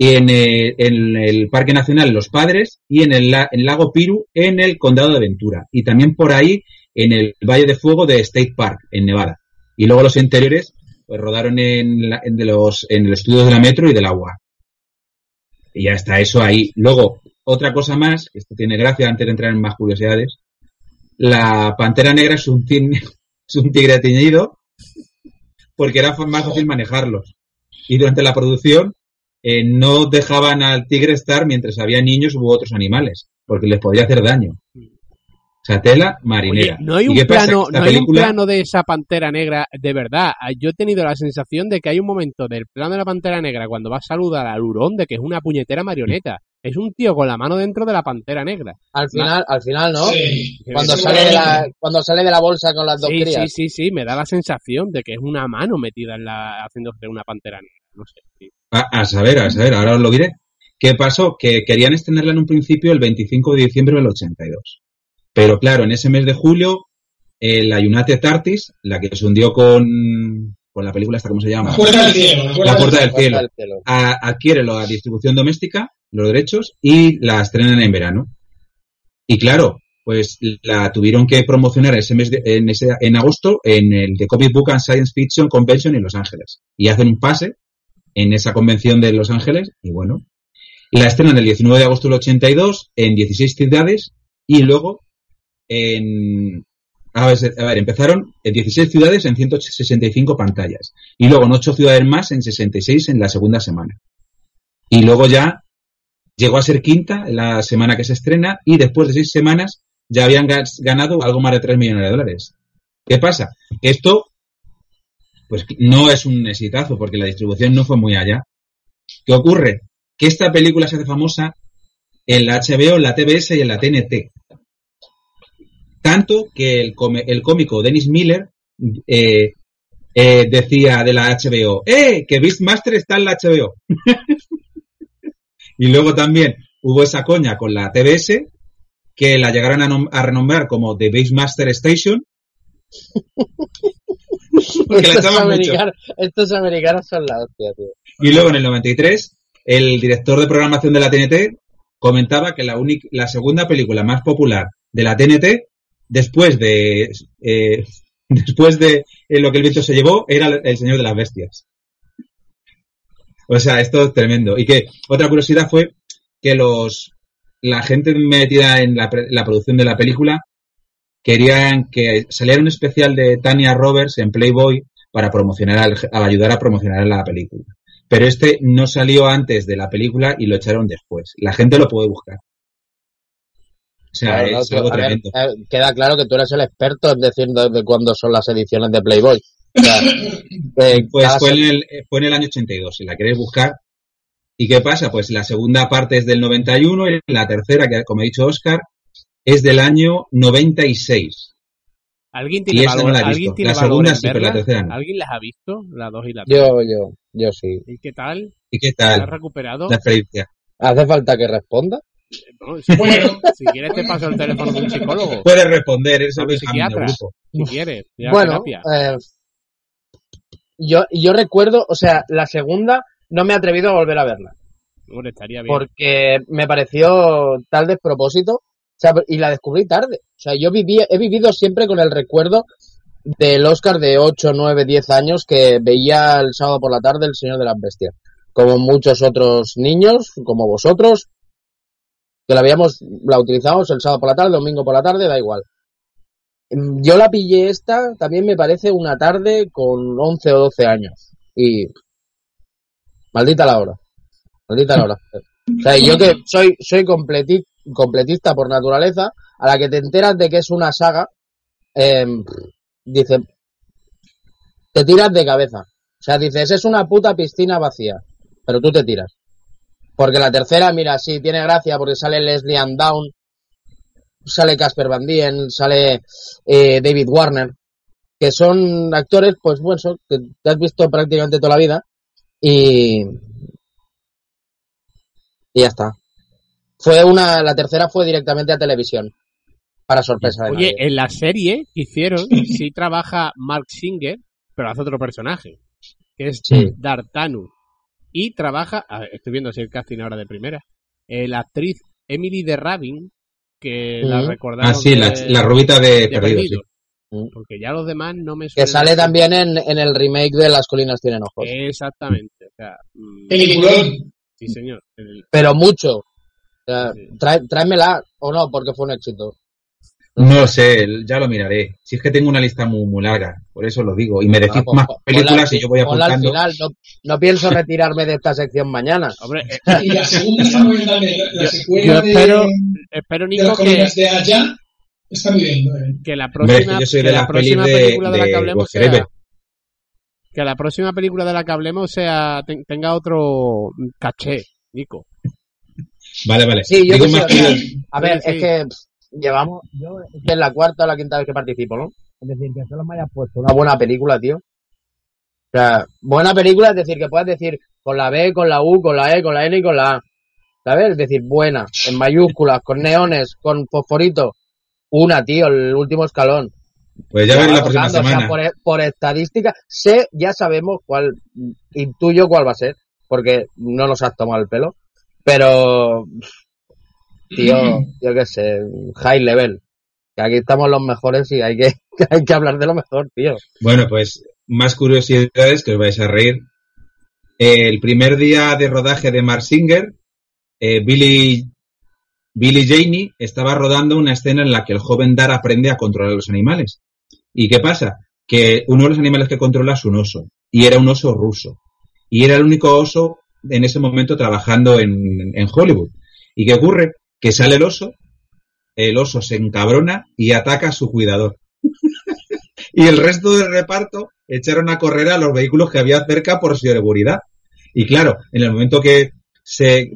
y en, eh, en el Parque Nacional Los Padres y en el, en el Lago Piru en el Condado de Ventura. Y también por ahí en el Valle de Fuego de State Park, en Nevada. Y luego los interiores pues rodaron en, la- en, de los, en los estudios de la Metro y del Agua. Y ya está eso ahí. Luego, otra cosa más, que esto tiene gracia antes de entrar en más curiosidades. La Pantera Negra es un, tin- es un tigre teñido porque era más fácil manejarlos. Y durante la producción eh, no dejaban al tigre estar mientras había niños u otros animales, porque les podía hacer daño. Sea, tela marinera. Oye, no hay ¿Y un plano, no hay un de esa pantera negra de verdad. Ah, Yo he tenido la sensación de que hay un momento del plano de la pantera negra cuando va a saludar al hurón de que es una puñetera marioneta. Es un tío con la mano dentro de la pantera negra. al final, al final, ¿no? Sí. Cuando Sí, sale, de la, cuando sale de la bolsa con las dos Sí, sí, crías. sí, sí, me da la sensación de que es una mano metida en la haciéndose una pantera negra. No sé. sí. A, a saber, a saber, ahora os lo diré. ¿Qué pasó? Que querían extenderla en un principio el 25 de diciembre del 82. Pero claro, en ese mes de julio eh, la United Artists, la que se hundió con, con la película esta, ¿cómo se llama? La puerta del cielo. La puerta La Puerta del del Cielo. Del cielo. A- adquiere la distribución doméstica, los derechos, y la estrenan en verano. Y claro, pues la tuvieron que promocionar ese mes de- en, ese, en agosto en el The Comic Book and Science Fiction Convention en Los Ángeles. Y hacen un pase en esa convención de Los Ángeles, y bueno, la estrenan el 19 de agosto del 82 en 16 ciudades, y luego en... A ver, a ver, empezaron en 16 ciudades en 165 pantallas. Y luego en 8 ciudades más en 66 en la segunda semana. Y luego ya llegó a ser quinta la semana que se estrena y después de 6 semanas ya habían ganado algo más de 3 millones de dólares. ¿Qué pasa? Esto pues no es un exitazo porque la distribución no fue muy allá. ¿Qué ocurre? Que esta película se hace famosa en la HBO, en la TBS y en la TNT. Tanto que el, come- el cómico Dennis Miller eh, eh, decía de la HBO, ¡eh! Que Beastmaster está en la HBO. y luego también hubo esa coña con la TBS que la llegaron a, nom- a renombrar como The Beastmaster Station. Estos, americanos, estos americanos son la hostia, tío. Y luego en el 93, el director de programación de la TNT comentaba que la, única, la segunda película más popular de la TNT, después de eh, después de eh, lo que el viento se llevó, era El Señor de las Bestias. O sea, esto es tremendo. Y que otra curiosidad fue que los la gente metida en la, la producción de la película querían que saliera un especial de Tania Roberts en Playboy para promocionar al- ayudar a promocionar la película. Pero este no salió antes de la película y lo echaron después. La gente lo puede buscar. O sea, Claro, no, es tú- algo a ver, eh, queda claro que tú eres el experto en decir de, de cuándo son las ediciones de Playboy. O sea, eh, Pues fue se- en, el, fue en el año 82, si la queréis buscar. ¿Y qué pasa? Pues la segunda parte es del 91 y la tercera, que como ha dicho Oscar, es del año 96. ¿Alguien Y tiene no valor, la he ¿alguien visto. tiene La segunda sí, pero la tercera no. ¿Alguien las ha visto? La 2 y la 3. Yo, yo, yo sí. ¿Y qué tal? ¿Y qué ¿La has tal recuperado? la experiencia? ¿Hace falta que responda? Si, Bueno. si quieres te paso el teléfono de un psicólogo. Puedes responder, es Benjamín del psiquiatra. grupo. Si quieres. ya, bueno, eh, yo, yo recuerdo, o sea, la segunda no me he atrevido a volver a verla. Hombre, estaría bien. porque me pareció tal despropósito, o sea, y la descubrí tarde. O sea, yo viví, he vivido siempre con el recuerdo del Oscar de 8, 9, 10 años que veía el sábado por la tarde El Señor de las Bestias. Como muchos otros niños, como vosotros, que la veíamos, la utilizamos el sábado por la tarde, domingo por la tarde, da igual. Mm, Yo la pillé esta, también me parece una tarde con 11 o 12 años. Y maldita la hora. Maldita la hora. O sea, yo que soy, soy completi- completista por naturaleza, a la que te enteras de que es una saga, eh, te tiras de cabeza. O sea, dices, es una puta piscina vacía, pero tú te tiras. Porque la tercera, mira, sí, tiene gracia porque sale Leslie Down, sale Casper Van Dien, sale eh, David Warner, que son actores, pues bueno, que te has visto prácticamente toda la vida y y ya está. Fue una, la tercera fue directamente a televisión, para sorpresa de Oye, nadie. en la serie que hicieron, sí trabaja Mark Singer, pero hace otro personaje, que es Sí. D'Artanu. Y trabaja, ver, estoy viendo si el casting ahora de primera, eh, la actriz Emily de Rabin, que la Ujú. recordaron Ah, sí, la, de- la rubita de, de Perdidos. sí. Mm. Porque ya los demás no me que suenan. sale también en, en el remake de Las colinas tienen ojos. Exactamente. O sea, mm, Peliculón. sí, señor. El- Pero mucho. O sea, Sí. trae- tráemela o no, porque fue un éxito. No sé, ya lo miraré. Si es que tengo una lista muy, muy larga, por eso lo digo. Y me decís más películas y yo voy ponla al apuntando. final. No, no pienso retirarme de esta sección mañana. Hombre, eh, Y la segunda está muy bien también. La, la Yo- secuela yo de, espero- espero, de Nico, las que, colinas de allá está muy bien. ¿no? que la Hombre, que próxima, yo soy que la próxima de- película de, la que hablemos sea, que la próxima película de la que hablemos sea ten- tenga otro caché, Nico. Vale, vale. Sí, yo Digo que más. A ver, Sí, es sí. que llevamos, yo es que es la cuarta o la quinta vez que participo, ¿no? Es decir, que solo me hayas puesto una buena película, tío. O sea, buena película es decir, que puedas decir con la B, con la U, con la E, con la N y con la A. ¿Sabes? Es decir, buena, en mayúsculas, con neones, con fosforito. Una, tío, el último escalón. Pues ya veré la próxima Rotando, o sea, semana. por, por estadística, sé, ya sabemos cuál, intuyo cuál va a ser, porque no nos has tomado el pelo, pero, tío, yo qué sé, high level. Que aquí estamos los mejores y hay que, hay que hablar de lo mejor, tío. Bueno, pues más curiosidades que os vais a reír. El primer día de rodaje de Mark Singer, eh, Billy, Billy Janey estaba rodando una escena en la que el joven Dar aprende a controlar los animales. ¿Y qué pasa? Que uno de los animales que controla es un oso. Y era un oso ruso. Y era el único oso en ese momento trabajando en, en Hollywood. ¿Y qué ocurre? Que sale el oso, el oso se encabrona y ataca a su cuidador. y el resto del reparto echaron a correr a los vehículos que había cerca por seguridad. Y claro, en el momento que se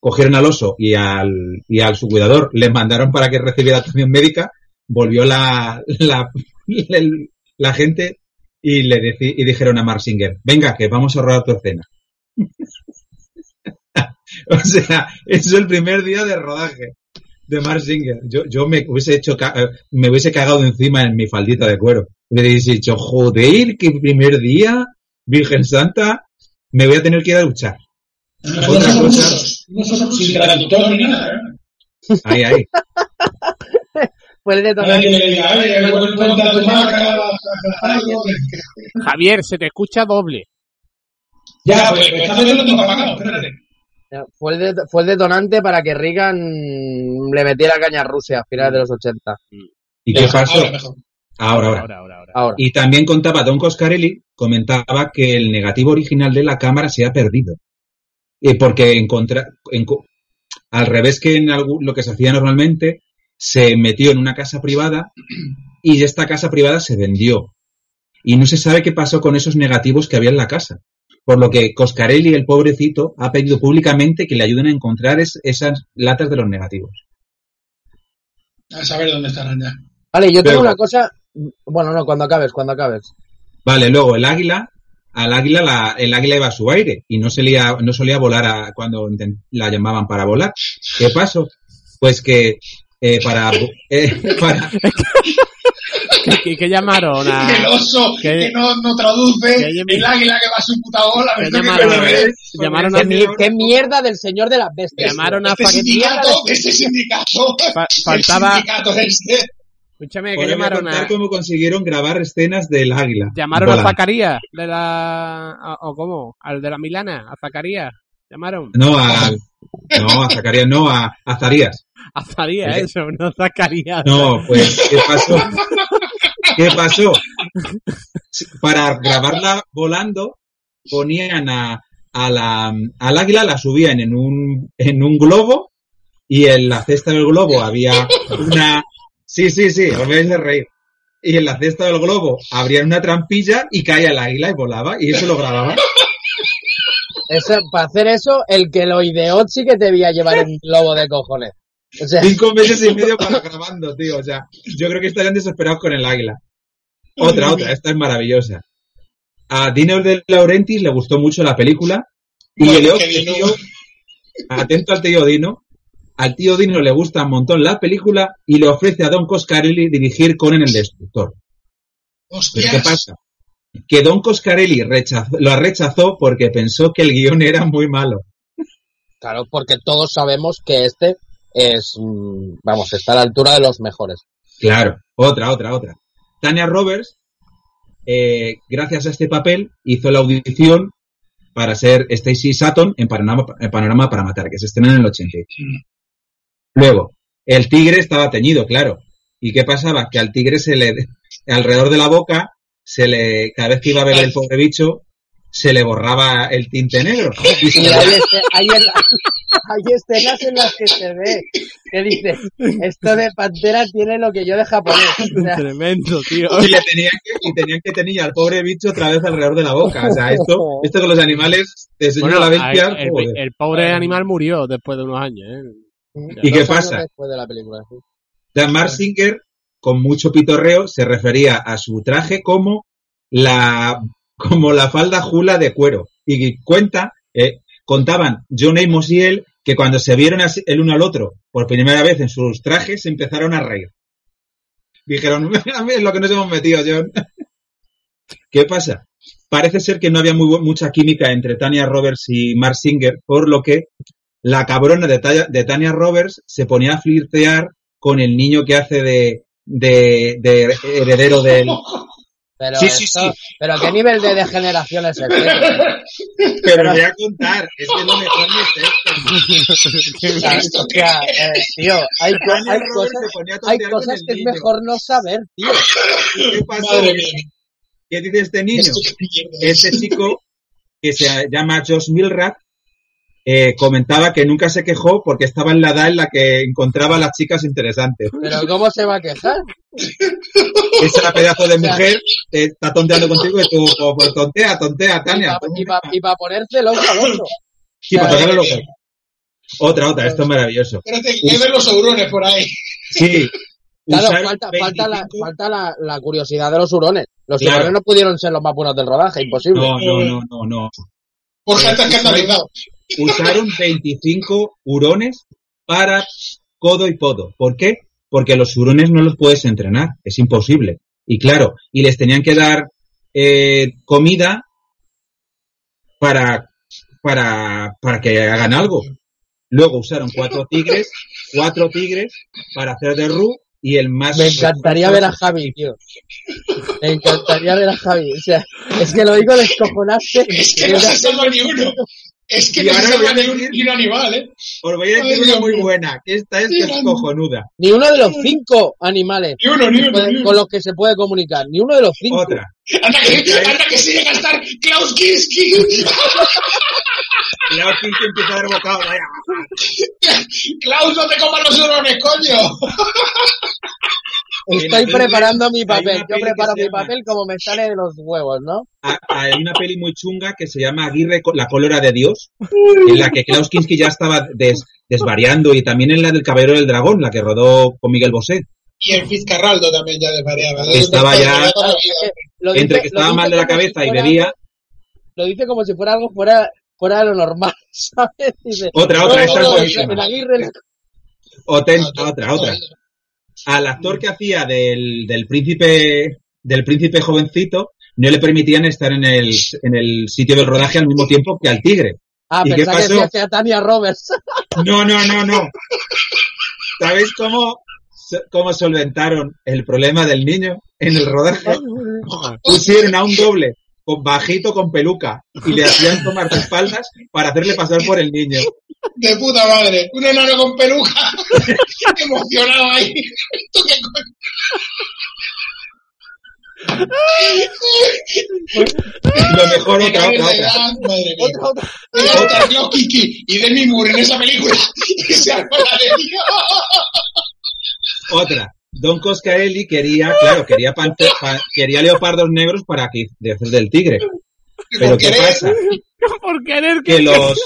cogieron al oso y al, y al su cuidador, le mandaron para que recibiera atención médica, volvió la, la, gente y le y dijeron a Mark Singer, venga, que vamos a rodar tu escena. o sea, eso es el primer día de rodaje de Mark Singer. Yo, yo me hubiese hecho, ca- eh, me hubiese cagado encima en mi faldita de cuero. Me hubiese dicho, joder, que primer día, Virgen Santa, me voy a tener que ir a duchar. No Otra cosa- rusos, no sin traductor ni nada, ¿eh? Ahí, ahí. Tu marca, algo. Javier, se te escucha doble. Ya, pues, pues vez lo tengo apagado, espérate. Fue el, det- fue el detonante para que Reagan le metiera caña a Rusia a finales de los 80. ¿Y qué pasó? ahora. Ahora, ahora. Ahora, ahora, ahora. Ahora. Y también contaba Don Coscarelli, comentaba que el negativo original de la cámara se ha perdido. Eh, porque encontra, al revés que en algún- lo que se hacía normalmente, se metió en una casa privada y esta casa privada se vendió. Y no se sabe qué pasó con esos negativos que había en la casa. Por lo que Coscarelli, el pobrecito, ha pedido públicamente que le ayuden a encontrar es- esas latas de los negativos. A saber dónde estarán ya. Vale, yo tengo Pero- una cosa. Bueno, no, cuando acabes, cuando acabes. Vale, luego el águila, al águila la, el águila iba a su aire y no solía, no solía volar a, cuando la llamaban para volar. ¿Qué pasó? Pues que eh, para, eh, para ¿Qué, qué- qué llamaron El a, oso ¿Qué? que no, no traduce, ¿Qué llama- el águila que va a su puta bola. ¿Qué esto que llamaron? llamaron a, ¿Qué, mi- qué mierda del señor de las bestias? llamaron a Este fa- sindicato, este sindicato, fa- el faltaba, sindicato este. escúchame, que llamaron a, cómo consiguieron grabar escenas del águila. llamaron a. Zacarías de la, o cómo, al de la Milana, a Zacarías, llamaron, No, a, no, a Zacarías, no, a, a Zacarías. a Zacarías, ¿Eh? eso, no Zacarías. No, pues, ¿qué pasó? ¿Qué pasó? Para grabarla volando, ponían a, a la, al águila, la subían en un, en un globo y en la cesta del globo había una... Sí, sí, sí, os vais a reír. Y en la cesta del globo abrían una trampilla y caía el águila y volaba y eso lo grababan. Eso, para hacer eso, el que lo ideó sí que debía llevar un globo de cojones. O sea, Cinco meses y medio para grabando, tío. O sea, yo creo que estarían desesperados con el águila. Otra, otra, esta es maravillosa. A Dino de Laurentiis le gustó mucho la película y Bueno, el que tío, Dino- atento al tío Dino, al tío Dino le gusta un montón la película y le ofrece a Don Coscarelli dirigir Conan el Destructor. Hostias. ¿qué pasa? Que Don Coscarelli rechazó- lo rechazó porque pensó que el guion era muy malo. claro, porque todos sabemos que este es, mm, vamos, está a la altura de los mejores. Claro, otra, otra, otra. Tania Roberts, eh, gracias a este papel, hizo la audición para ser Stacy Sutton en Panorama, en Panorama para Matar, que se estrenó en el 80. Luego, el tigre estaba teñido, claro. ¿Y qué pasaba? Que al tigre se le, alrededor de la boca, se le, cada vez que iba a beber el pobre bicho, se le borraba el tinte negro. Y se Y le- hay, hay, el- hay escenas en las que se ve que dice, esto de Pantera tiene lo que yo de japonés. O sea, Tremendo, tío. y le tenían que, y tenían que tener al pobre bicho otra vez alrededor de la boca. O sea, esto, esto con los animales, te Bueno, la bestia. el, el- joder. el pobre animal murió después de unos años, ¿eh? ¿Y qué pasa? Después de la película, sí. Dan Marsinger, con mucho pitorreo, se refería a su traje como la, como la falda jula de cuero. Y cuenta, eh, contaban John Amos y él que cuando se vieron así- el uno al otro por primera vez en sus trajes se empezaron a reír. Dijeron, a es lo que nos hemos metido, John. ¿Qué pasa? Parece ser que no había muy, mucha química entre Tania Roberts y Mark Singer, por lo que la cabrona de, de Tania Roberts se ponía a flirtear con el niño que hace de, de, de heredero del... Pero, Sí, sí, esto- sí. pero qué nivel de degeneración es este. Pero voy a contar, es que lo mejor no es esto. O sea, o sea, eh, tío, hay, co- cosas, hay cosas que es niño. mejor no saber, tío. ¿Y ¿Qué pasó? Madre mía. ¿Qué dice este niño? Este chico, que se llama Josh Milrat, eh, comentaba que nunca se quejó porque estaba en la edad en la que encontraba a las chicas interesantes. Pero ¿cómo se va a quejar? Esa pedazo de mujer eh, está tonteando contigo y tú, pues, pues, tontea, tontea, Tania. Y para ponerse loco al otro. Sí, para tocarle loco. Otra, otra, esto es maravilloso. Espérate, que ver los hurones por ahí. Sí. Claro, falta, falta, la, 25 falta la, la curiosidad de los hurones. Los Claro. hurones no pudieron ser los más buenos del rodaje, imposible. No, no, no, no, no. Por está escandalizado. Usaron 25 hurones para codo y podo. ¿Por qué? Porque los hurones no los puedes entrenar, es imposible. Y claro, y les tenían que dar eh, comida para, para, para que hagan algo. Luego usaron cuatro tigres, cuatro tigres para hacer de Ru y el más... Me encantaría ver a Javi, tío. Me encantaría ver a Javi. O sea, es que lo digo descojonarse. Es que no se salva ni uno. Es que Y no se ahora voy salva a ni un, decir- ni un animal, ¿eh? Os voy a decir Ay, una Dios muy mío. buena, que esta es que es cojonuda. Ni uno de los cinco animales Ni uno, ni uno, puede- ni uno. con los que se puede comunicar. Ni uno de los cinco. Otra. Anda que, anda que se llega a estar Klaus Kinski. Cuidado, que empieza a dar bocado, vaya. Klaus, no te comas los hurones, coño. Estoy la preparando mi papel. Yo preparo mi llama- papel como me sale de los huevos, ¿no? a- hay una peli muy chunga que se llama Aguirre, con la cólera de Dios, en la que Klaus Kinski ya estaba des- desvariando, y también en la del Caballero del Dragón, la que rodó con Miguel Bosé. Y el Fitzcarraldo también ya desvariaba. Estaba ya- Lo Entre dice- que estaba dice mal de la como si cabeza y fuera- bebía. Lo dice como si fuera algo fuera, fuera de lo normal, ¿sabes? Dice, Otra, otra, no, esta no, es no, buenísima. en Aguirre- Oten- otra, otra. Al actor que hacía del, del príncipe del príncipe jovencito no le permitían estar en el, en el sitio del rodaje al mismo tiempo que al tigre. Ah, ¿Y qué pensaba que pasó? decía que era Tania Roberts. No, no, no, no. ¿Sabéis cómo, cómo solventaron el problema del niño en el rodaje? Pusieron a un doble con bajito con peluca y le hacían tomar de espaldas para hacerle pasar por el niño. De puta madre. Un enano con peluca. Emocionado ahí. ¿Esto qué? Lo mejor, Me otra, otra, otra. Otra, otra. Venga, otra Klaus Kinski y Demi Moore en esa película. Y se arma la de Dios. Otra. Don Coscarelli quería, claro, quería, pante- pa- quería leopardos negros para que de hacer del tigre. Pero ¿qué querer. pasa? Por querer Que los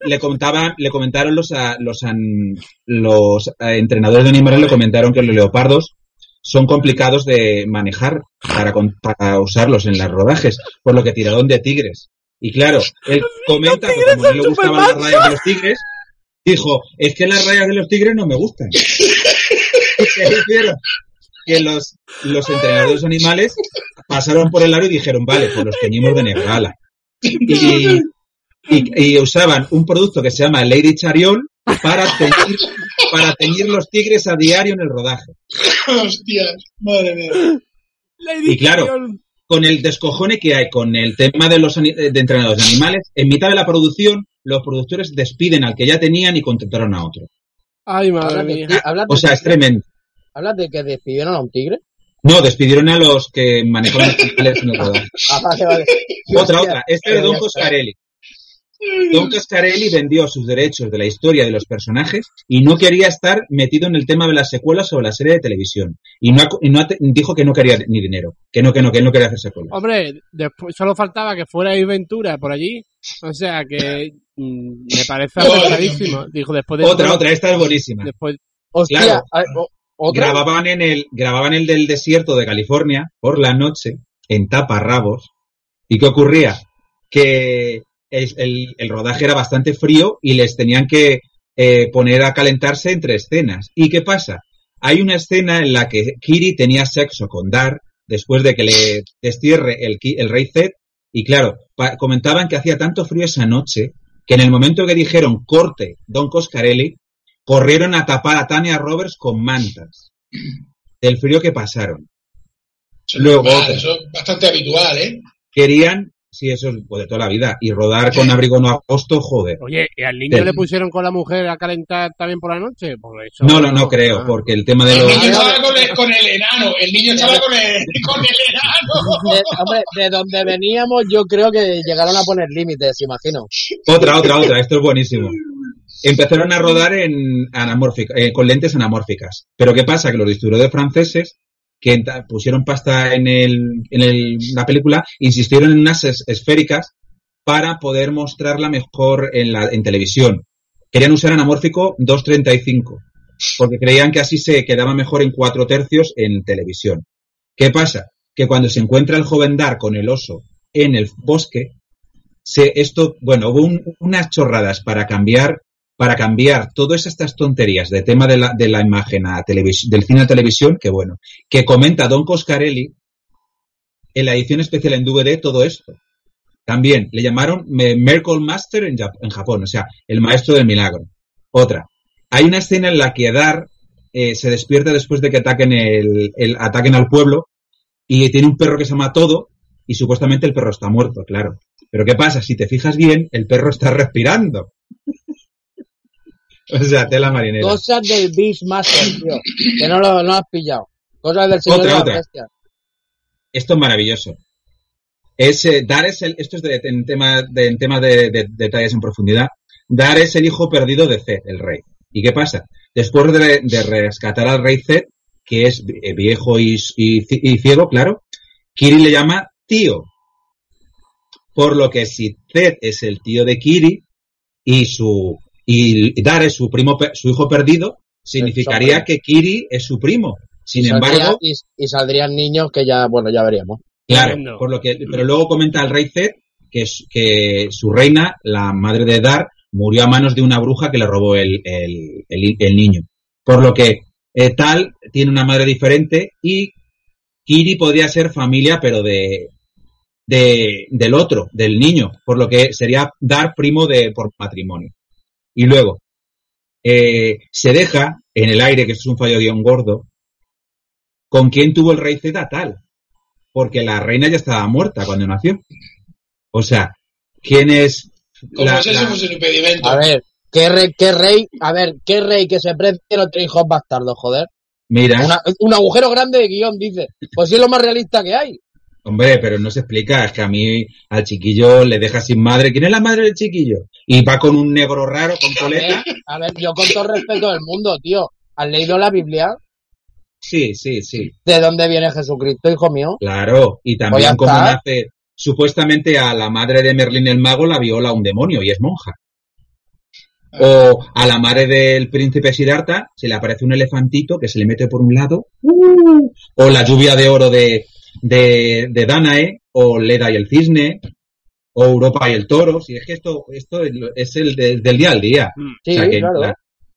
le comentaban, le comentaron los a- los an- los eh, entrenadores de animales le comentaron que los leopardos son complicados de manejar para, para usarlos en las rodajes, por lo que tiraron de tigres. Y claro, él comenta que como no le gustaban las rayas de los tigres, dijo, es que las rayas de los tigres no me gustan. Que los, los entrenadores animales pasaron por el aro y dijeron, vale, pues los teñimos de negra ala. Y, y, y usaban un producto que se llama Lady Chariol para teñir, para teñir los tigres a diario en el rodaje. Hostias. Madre mía. Lady Y claro, Chariol. Con el descojone que hay con el tema de los ani- de entrenadores de animales, en mitad de la producción, los productores despiden al que ya tenían y contrataron a otro. Ay, madre Hablas de, mía. ti- hablas O de- sea, es tremendo. hablas de que despidieron a un tigre. No, despidieron a los que manejaban los animales en el rodaje. Ah, vale, vale. Otra, otra. Este es Don Coscarelli. Don Coscarelli vendió sus derechos de la historia de los personajes y no quería estar metido en el tema de las secuelas o la serie de televisión. Y no, ha- y no dijo que no quería ni dinero. Que no, que no, que él no quería hacer secuelas. Hombre, después solo faltaba que fuera Ventura por allí. O sea que me parece acertadísimo. Dijo después de Otra, otra. Esta es buenísima. Después, Hostia, Claro. ¿otra? Grababan en el, grababan el del desierto de California por la noche en taparrabos. ¿Y qué ocurría? Que el, el- el rodaje era bastante frío y les tenían que eh, poner a calentarse entre escenas. ¿Y qué pasa? hay una escena en la que Kiri tenía sexo con Dar después de que le destierre el, el rey Zed. Y claro, comentaban que hacía tanto frío esa noche que en el momento que dijeron corte Don Coscarelli, corrieron a tapar a Tania Roberts con mantas del frío que pasaron. Eso, Luego normal, eso es bastante habitual, ¿eh? Querían, sí, eso es pues, de toda la vida, y rodar con abrigo no agosto, joder. Oye, ¿y al niño Sí. le pusieron con la mujer a calentar también por la noche? Por eso, No, no, no creo, Ah. porque el tema de El los... niño estaba con el, con el enano, el niño estaba con el, con el enano. De, hombre, de donde veníamos, yo creo que llegaron a poner límites, imagino. Otra, otra, otra, esto es buenísimo. Empezaron a rodar en anamórfica- eh, con lentes anamórficas. Pero ¿qué pasa? Que los distribuidores franceses que pusieron pasta en, el, en la película insistieron en unas es- esféricas para poder mostrarla mejor en, la, en televisión. Querían usar anamórfico 2.35 porque creían que así se quedaba mejor en cuatro tercios en televisión. ¿Qué pasa? Que cuando se encuentra el joven Dar con el oso en el bosque, se, esto, bueno, hubo un- unas chorradas para cambiar, para cambiar todas estas tonterías de tema de la, de la imagen a televis- del cine a televisión, que bueno, que comenta Don Coscarelli en la edición especial en DVD todo esto. También le llamaron Miracle Master en, Jap- en Japón, o sea, el maestro del milagro. Otra. Hay una escena en la que Dar eh, se despierta después de que ataquen, el, el- ataquen al pueblo y tiene un perro que se llama Todo y supuestamente el perro está muerto, claro. Pero ¿qué pasa? Si te fijas bien, el perro está respirando. o sea, tela marinera. Cosas del Beastmaster, tío. Que no lo no has pillado. Cosas del señor Otra, de la otra. bestia. Esto es maravilloso. Es, eh, Dar es el, esto es de, en tema, de, en tema de, de- detalles en profundidad. Dar es el hijo perdido de Zed, el rey. ¿Y qué pasa? Después de, de rescatar al rey Zed, que es eh, viejo y, y, y ciego, claro, Kiri le llama tío. Por lo que si Zed es el tío de Kiri y su y Dar es su primo, su hijo perdido, significaría que Kiri es su primo. Sin Y saldría- embargo, y, y saldrían niños que ya, bueno, ya veríamos. Claro, por lo que, pero luego comenta el rey Zed que, es- que su reina, la madre de Dar, murió a manos de una bruja que le robó el, el, el- el niño. Por lo que eh, Tal tiene una madre diferente y Kiri podría ser familia, pero de, de del otro, del niño, por lo que sería Dar primo de por matrimonio. Y luego eh, se deja en el aire, que es un fallo de guion gordo, con quién tuvo el rey a Tal porque la reina ya estaba muerta cuando nació. O sea, ¿quién es Como la- si la- eso fuese un impedimento. A ver, ¿qué rey, qué rey, a ver, qué rey que se precie tiene hijos bastardos, joder? Mira, Una- un agujero grande de guion, dice. Pues sí es lo más realista que hay. Hombre, pero no se explica, es que a mí al chiquillo le deja sin madre. ¿Quién es la madre del chiquillo? Y va con un negro raro, con A coleta. ver, a ver, yo con todo el respeto del mundo, tío. ¿Has leído la Biblia? Sí, sí, sí, ¿De dónde viene Jesucristo, hijo mío? claro. Y Pues también como nace, supuestamente a la madre de Merlín el mago la viola un demonio y es monja. O a la madre del príncipe Siddhartha se le aparece un elefantito que se le mete por un lado. ¡uh! O la lluvia de oro de, de, de Danae. O Leda y el cisne. O Europa y el toro. Si es que esto, esto es el de- del día al día. Sí, O sea que claro. la-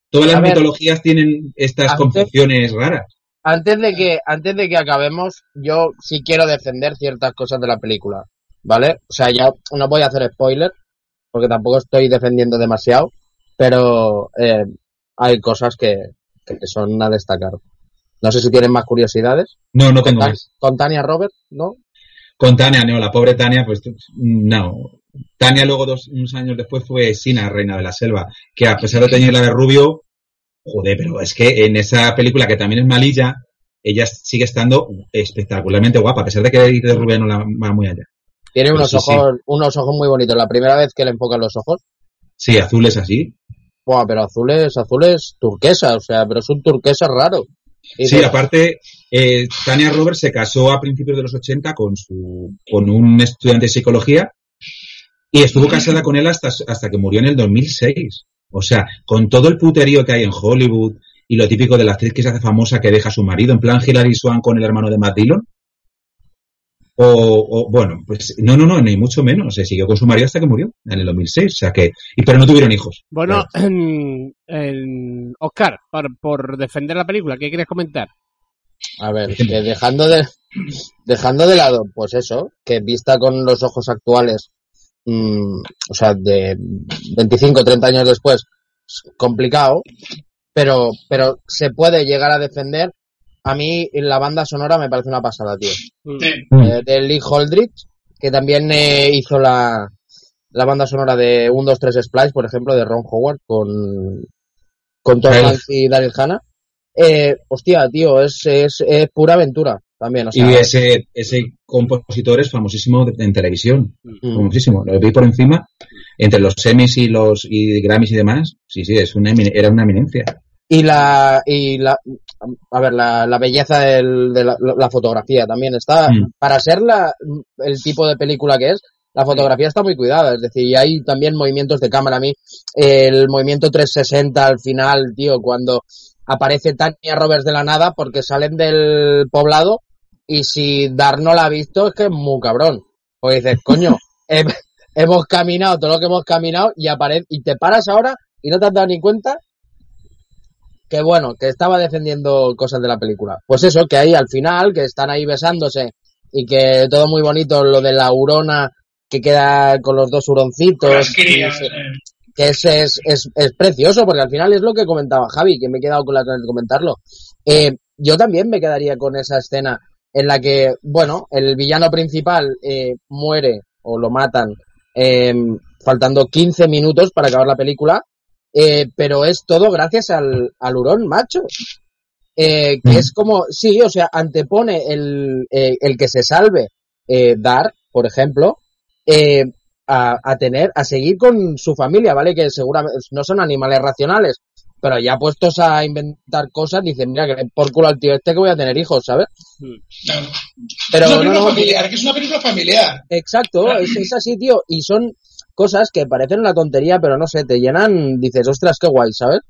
todas las ver. mitologías tienen estas Antes- concepciones raras. Antes de que, antes de que acabemos, yo sí quiero defender ciertas cosas de la película, ¿vale? O sea, ya no voy a hacer spoiler, porque tampoco estoy defendiendo demasiado, pero eh, hay cosas que, que son a destacar. No sé si tienen más curiosidades. No, no tengo más. con Tania Robert, ¿no? Con Tania, no, la pobre Tania, pues no. Tania luego, dos, unos años después, fue Sina, reina de la selva, que a pesar de teñirla de rubio, joder, pero es que en esa película, que también es malilla, ella sigue estando espectacularmente guapa, a pesar de que de rubia no la va muy allá. Tiene Pues unos sí. ojos, unos ojos muy bonitos. La primera vez que le enfocan los ojos, Sí, azul es así. Buah, pero azules, azules turquesa, o sea, pero es un turquesa raro. Sí, aparte, eh, Tania Roberts se casó a principios de los 80 con su, con un estudiante de psicología y estuvo casada con él hasta, hasta que murió en el 2006. O sea, con todo el puterío que hay en Hollywood y lo típico de la actriz que se hace famosa que deja a su marido, en plan Hilary Swan con el hermano de Matt Dillon. O, o, bueno, pues no, no, no, ni mucho menos. Se siguió con su marido hasta que murió en el 2006. O sea que, y, pero no tuvieron hijos. Bueno, en, en- Oscar, por, por defender la película, ¿qué quieres comentar? A ver, que dejando de, dejando de lado, pues eso, que vista con los ojos actuales, mm, o sea, de 25, 30 años después, es complicado, pero, pero se puede llegar a defender. A mí la banda sonora me parece una pasada, tío. Sí. Mm. Eh, de Lee Holdridge, que también eh, hizo la, la banda sonora de 1, 2, 3 Splice, por ejemplo, de Ron Howard con, con Tom. Hanks y Daryl Hannah. Eh, hostia, tío, es, es, es pura aventura también, o sea, y ese, ese compositor es famosísimo en televisión. mm, Famosísimo. Lo vi por encima. Entre los semis y los y Grammys y demás. Sí, sí, es una, era una eminencia. Y la, y la, a ver, la, la belleza del- de la, la fotografía también está, Mm. para ser la, el tipo de película que es, la fotografía está muy cuidada, es decir, y hay también movimientos de cámara. A mí, el movimiento 360 al final, tío, cuando aparece Tania Roberts de la nada porque salen del poblado y si Dar no la ha visto es que es muy cabrón. Pues dices, coño, he- hemos caminado todo lo que hemos caminado y aparece, y te paras ahora y no te has dado ni cuenta que bueno, que estaba defendiendo cosas de la película. Pues eso, que ahí al final, que están ahí besándose y que todo muy bonito, lo de la urona que queda con los dos huroncitos. Crías, eh. que es, es, es, es precioso, porque al final es lo que comentaba Javi, que me he quedado con la de comentarlo. Eh, yo también me quedaría con esa escena en la que, bueno, el villano principal eh, muere o lo matan eh, faltando 15 minutos para acabar la película, eh, pero es todo gracias al, al hurón macho. Eh, que Mm. es como, sí, o sea, antepone el, eh, el que se salve eh, Dar, por ejemplo, eh, a, a tener, a seguir con su familia, ¿vale? Que seguramente no son animales racionales, pero ya puestos a inventar cosas, dicen, mira, que por culo al tío este que voy a tener hijos, ¿sabes? Claro. Pero es una no, película no, familiar, que es una película familiar. Exacto, es, es así, tío, y son cosas que parecen una tontería, pero no sé, te llenan, dices, ostras, qué guay, ¿sabes?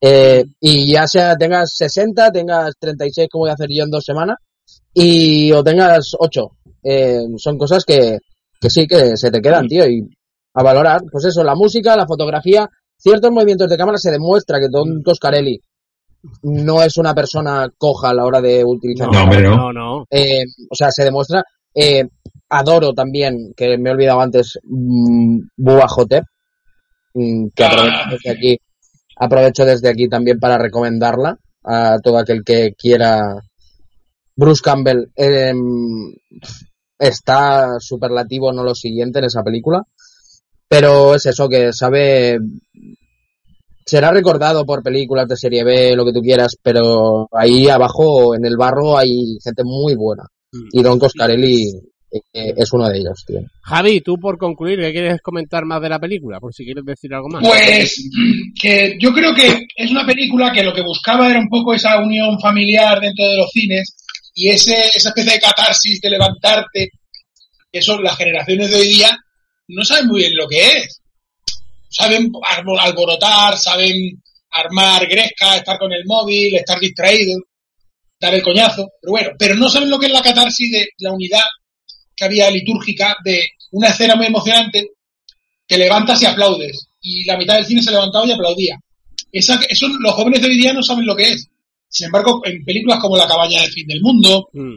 Eh, y ya sea tengas 60, tengas 36 como voy a hacer yo en dos semanas, y o tengas 8, eh, son cosas que, que sí que se te quedan, tío, y a valorar, pues eso, la música, la fotografía, ciertos movimientos de cámara se demuestra que Don Coscarelli no es una persona coja a la hora de utilizar No, hombre, no. no, eh, o sea, se demuestra. Eh, adoro también, que me he olvidado antes, mm, Bubba Hotep, mm, que aprovecho Ah. desde aquí, aprovecho desde aquí también para recomendarla a todo aquel que quiera. Bruce Campbell eh, está superlativo, no lo siguiente en esa película, pero es eso que sabe. Será recordado por películas de serie B, lo que tú quieras, pero ahí abajo en el barro hay gente muy buena. Y Don Coscarelli eh, es uno de ellos, tío. Javi, tú por concluir, ¿qué quieres comentar más de la película? Por si quieres decir algo más. Pues que yo creo que es una película que lo que buscaba era un poco esa unión familiar dentro de los cines y ese, esa especie de catarsis de levantarte. Eso las generaciones de hoy día no saben muy bien lo que es. Saben alborotar, saben armar gresca, estar con el móvil, estar distraído, dar el coñazo, pero bueno, pero no saben lo que es la catarsis de la unidad que había litúrgica de una escena muy emocionante que levantas y aplaudes. Y la mitad del cine se levantaba y aplaudía. Esa, eso los jóvenes de hoy día no saben lo que es. Sin embargo, en películas como La cabaña del fin del mundo, Mm.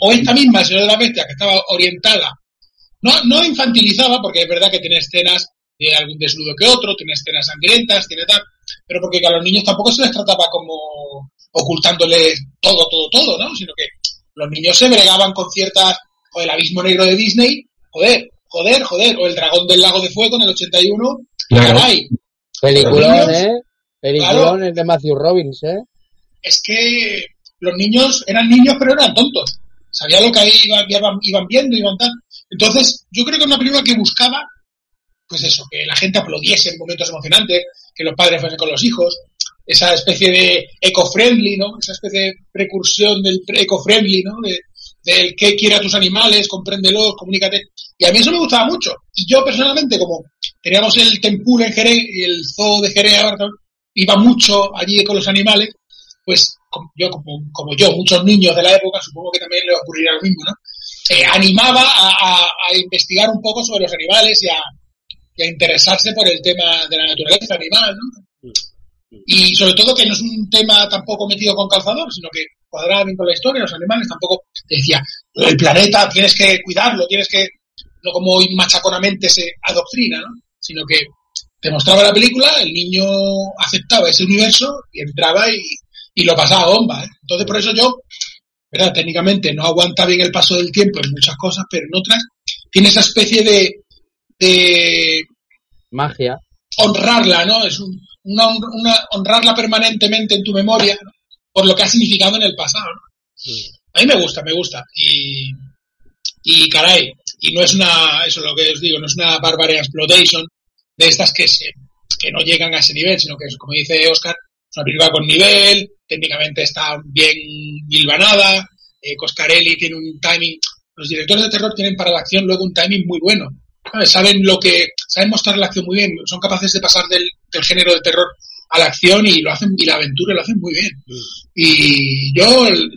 o esta misma, El Señor de la Bestia, que estaba orientada, no, no infantilizada, porque es verdad que tiene escenas de algún desnudo que otro, tiene escenas sangrientas, tiene tal, pero porque a los niños tampoco se les trataba como ocultándoles todo, todo, todo, ¿no? Sino que los niños se bregaban con ciertas, o el abismo negro de Disney, joder, joder, joder, o el dragón del lago de fuego en el 81, Claro. caray, Peliculón, ¿eh? Peliculón el de Matthew Robbins, ¿eh? es que los niños eran niños pero eran tontos. Sabían lo que ahí iban, iban, iban viendo, iban tal. Entonces, yo creo que es una película que buscaba, pues eso, que la gente aplaudiese en momentos emocionantes, que los padres fuesen con los hijos, esa especie de eco-friendly, ¿no? Esa especie de precursión del pre- eco-friendly, ¿no? De, del que quiera a tus animales, compréndelos, comunícate. Y a mí eso me gustaba mucho. Y yo personalmente, como teníamos el Tempul en Jerez y el zoo de Jerez, ahora, iba mucho allí con los animales, pues yo, como, como yo, muchos niños de la época, supongo que también les ocurrirá lo mismo, ¿no? eh, animaba a, a- a investigar un poco sobre los animales y a, y a interesarse por el tema de la naturaleza animal, ¿no? Y sobre todo que no es un tema tampoco metido con calzador, sino que cuadraba bien con la historia, los animales tampoco te decía, el planeta tienes que cuidarlo, tienes que, no como hoy machaconamente se adoctrina, ¿no? Sino que te mostraba la película, el niño aceptaba ese universo y entraba y, y lo pasaba bomba, ¿eh? Entonces por eso yo, ¿verdad? Técnicamente no aguanta bien el paso del tiempo en muchas cosas, pero en otras tiene esa especie de, de Magia. honrarla, ¿no? Es un- una, una- honrarla permanentemente en tu memoria ¿no? Por lo que ha significado en el pasado. ¿no? A mí me gusta, me gusta. Y, y caray, y no es una, eso es lo que os digo, no es una barbarian exploitation de estas que se, que no llegan a ese nivel, sino que es, como dice Oscar, es una película con nivel, técnicamente está bien hilvanada, eh, Coscarelli tiene un timing, los directores de terror tienen para la acción luego un timing muy bueno. ¿sabes? Saben lo que, saben mostrar la acción muy bien, son capaces de pasar del, del género de terror a la acción y lo hacen, y la aventura lo hacen muy bien. Y yo,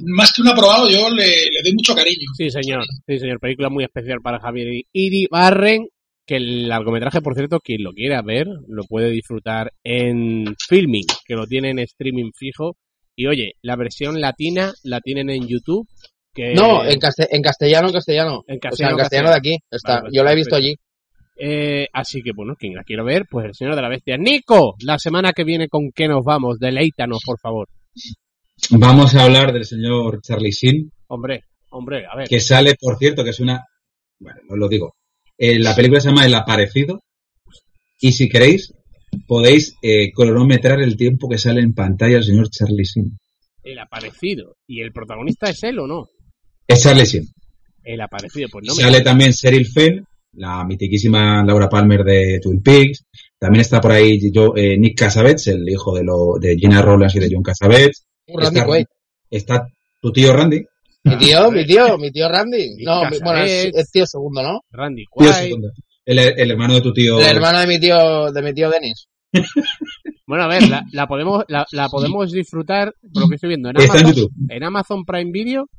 más que un aprobado, yo le, le doy mucho cariño. Sí, señor. Sí, señor. Película muy especial para Javier Iribarren. Que el largometraje, por cierto, quien lo quiera ver, lo puede disfrutar en Filming, que lo tiene en streaming fijo. Y oye, la versión latina la tienen en YouTube. Que No, en, caste- en castellano, en castellano. En o sea, castellano, en castellano de aquí. Está. Vale, pues Yo la he visto perfecto. allí. Eh, así que bueno, quien la quiera ver, pues el Señor de la Bestia. Nico, la semana que viene, ¿con qué nos vamos? Deleítanos, por favor. Vamos a hablar del señor Charlie Sheen, Hombre, hombre, a ver. que sale, por cierto, que es una... Bueno, os lo digo. Eh, la película se llama El Aparecido. Y si queréis, podéis eh, cronometrar el tiempo que sale en pantalla el señor Charlie Sheen. El aparecido. ¿Y el protagonista es él o no? Es Charlie Sheen. El aparecido, pues no me... sale también Cheryl Fenn, la mitiquísima Laura Palmer de Twin Peaks. También está por ahí yo, eh, Nick Cassavetes, el hijo de, lo, de Gina Rollins y de John Cassavetes. Uh, Randy está, está tu tío Randy. Mi tío, mi tío, mi tío Randy. Nick No, mi- bueno, es, tío segundo, ¿no? Randy Tío Quaid. segundo. el, el hermano de tu tío. El hermano de mi tío, de mi tío Denis. Bueno, a ver, la, la podemos la, la podemos disfrutar, por lo que estoy viendo, en Está en Amazon, YouTube. en Amazon Prime Video.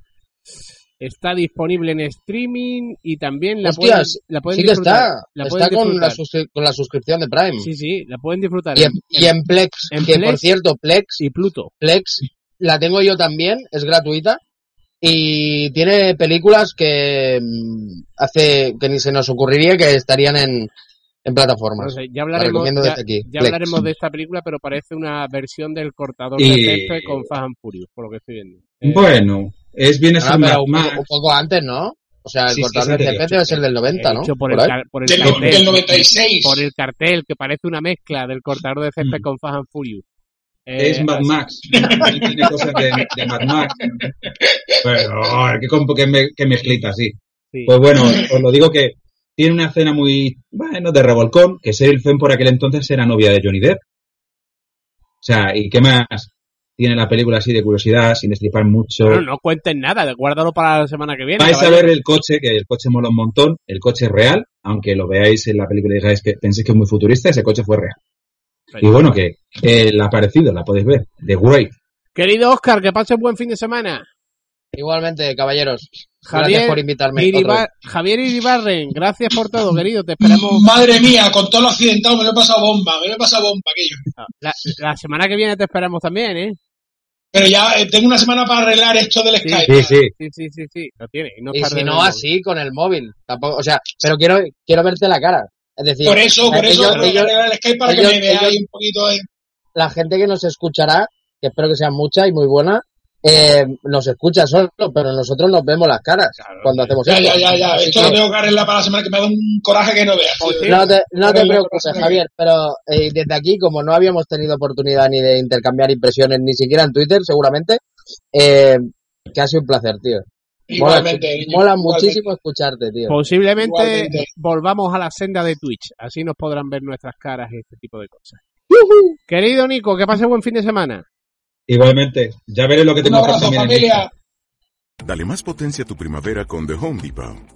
Está disponible en streaming y también la pueden, Hostias, la pueden sí que disfrutar. está. La Está pueden con la, con la suscripción de Prime. Sí, sí, la pueden disfrutar. Y, en, y en Plex, en que por cierto, Plex, y Pluto. Plex la tengo yo también, es gratuita. Y tiene películas que mm, hace que ni se nos ocurriría que estarían en, en plataformas. No sé, ya La hablaremos, ya, desde aquí. ya hablaremos de esta película, pero parece una versión del cortador Y- de césped con Fast and Furious, por lo que estoy viendo. Eh, Bueno, es bien Ah, pero un Mad un poco antes, ¿no? O sea, el Sí, sí, cortador es de CP debe ser del 90, ¿no? por, Por el, por Del, cartel, del 96. por el cartel que parece una mezcla del cortador de césped Mm. con Fast and Furious. Eh, Es Mad así- Max. Tiene cosas de, de Mad Max. Pero, oh, qué, qué, me, qué mezclita, sí. sí. Pues bueno, os lo digo que tiene una escena muy, bueno, de revolcón, que Cheryl Fenn por aquel entonces era novia de Johnny Depp. O sea, ¿y qué más tiene la película así de curiosidad, sin destripar mucho? Bueno, no cuenten nada, guárdalo para la semana que viene. Vais a ver el coche, que el coche mola un montón, el coche es real, aunque lo veáis en la película y digáis que penséis que es muy futurista, ese coche fue real. Y bueno, que eh, la ha aparecido, la podéis ver, The Great. Querido Oscar, que pases buen fin de semana. Igualmente, caballeros. Javier Gracias por invitarme. Iribar-. Javier Iribarren, gracias por todo, querido. Te esperamos Madre mía, con todo lo accidentado me lo he pasado bomba, me lo he pasado bomba aquello. la, la semana que viene te esperamos también, ¿eh? Pero ya eh, tengo una semana para arreglar esto del Sí, Skype. Sí, sí. Sí, sí, sí, sí, lo tiene. Y, no Y tarde si no, así, con el móvil. Tampoco, o sea, pero quiero, quiero verte la cara. Es decir, Por eso, por eso ellos- el Skype para ellos- que me veáis un poquito ahí. la gente que nos escuchará, que espero que sean muchas y muy buenas, eh, nos escucha solo, pero nosotros nos vemos las caras Claro, cuando hacemos Ya, esto. ya, ya, ya. Esto que lo tengo que arreglar para la semana que me da un coraje que no veas. Sí. No te, no te preocupes, Javier, pero eh, desde aquí, como no habíamos tenido oportunidad ni de intercambiar impresiones, ni siquiera en Twitter, seguramente, eh, que ha sido un placer, tío. Mola, Igualmente, mola igualmente. muchísimo escucharte, tío. Posiblemente Igualmente. volvamos a la senda de Twitch. Así nos podrán ver nuestras caras y este tipo de cosas. Querido Nico, que pase buen fin de semana. Igualmente, ya veréis lo que tengo que familia. Dale más potencia a tu primavera con The Home Depot.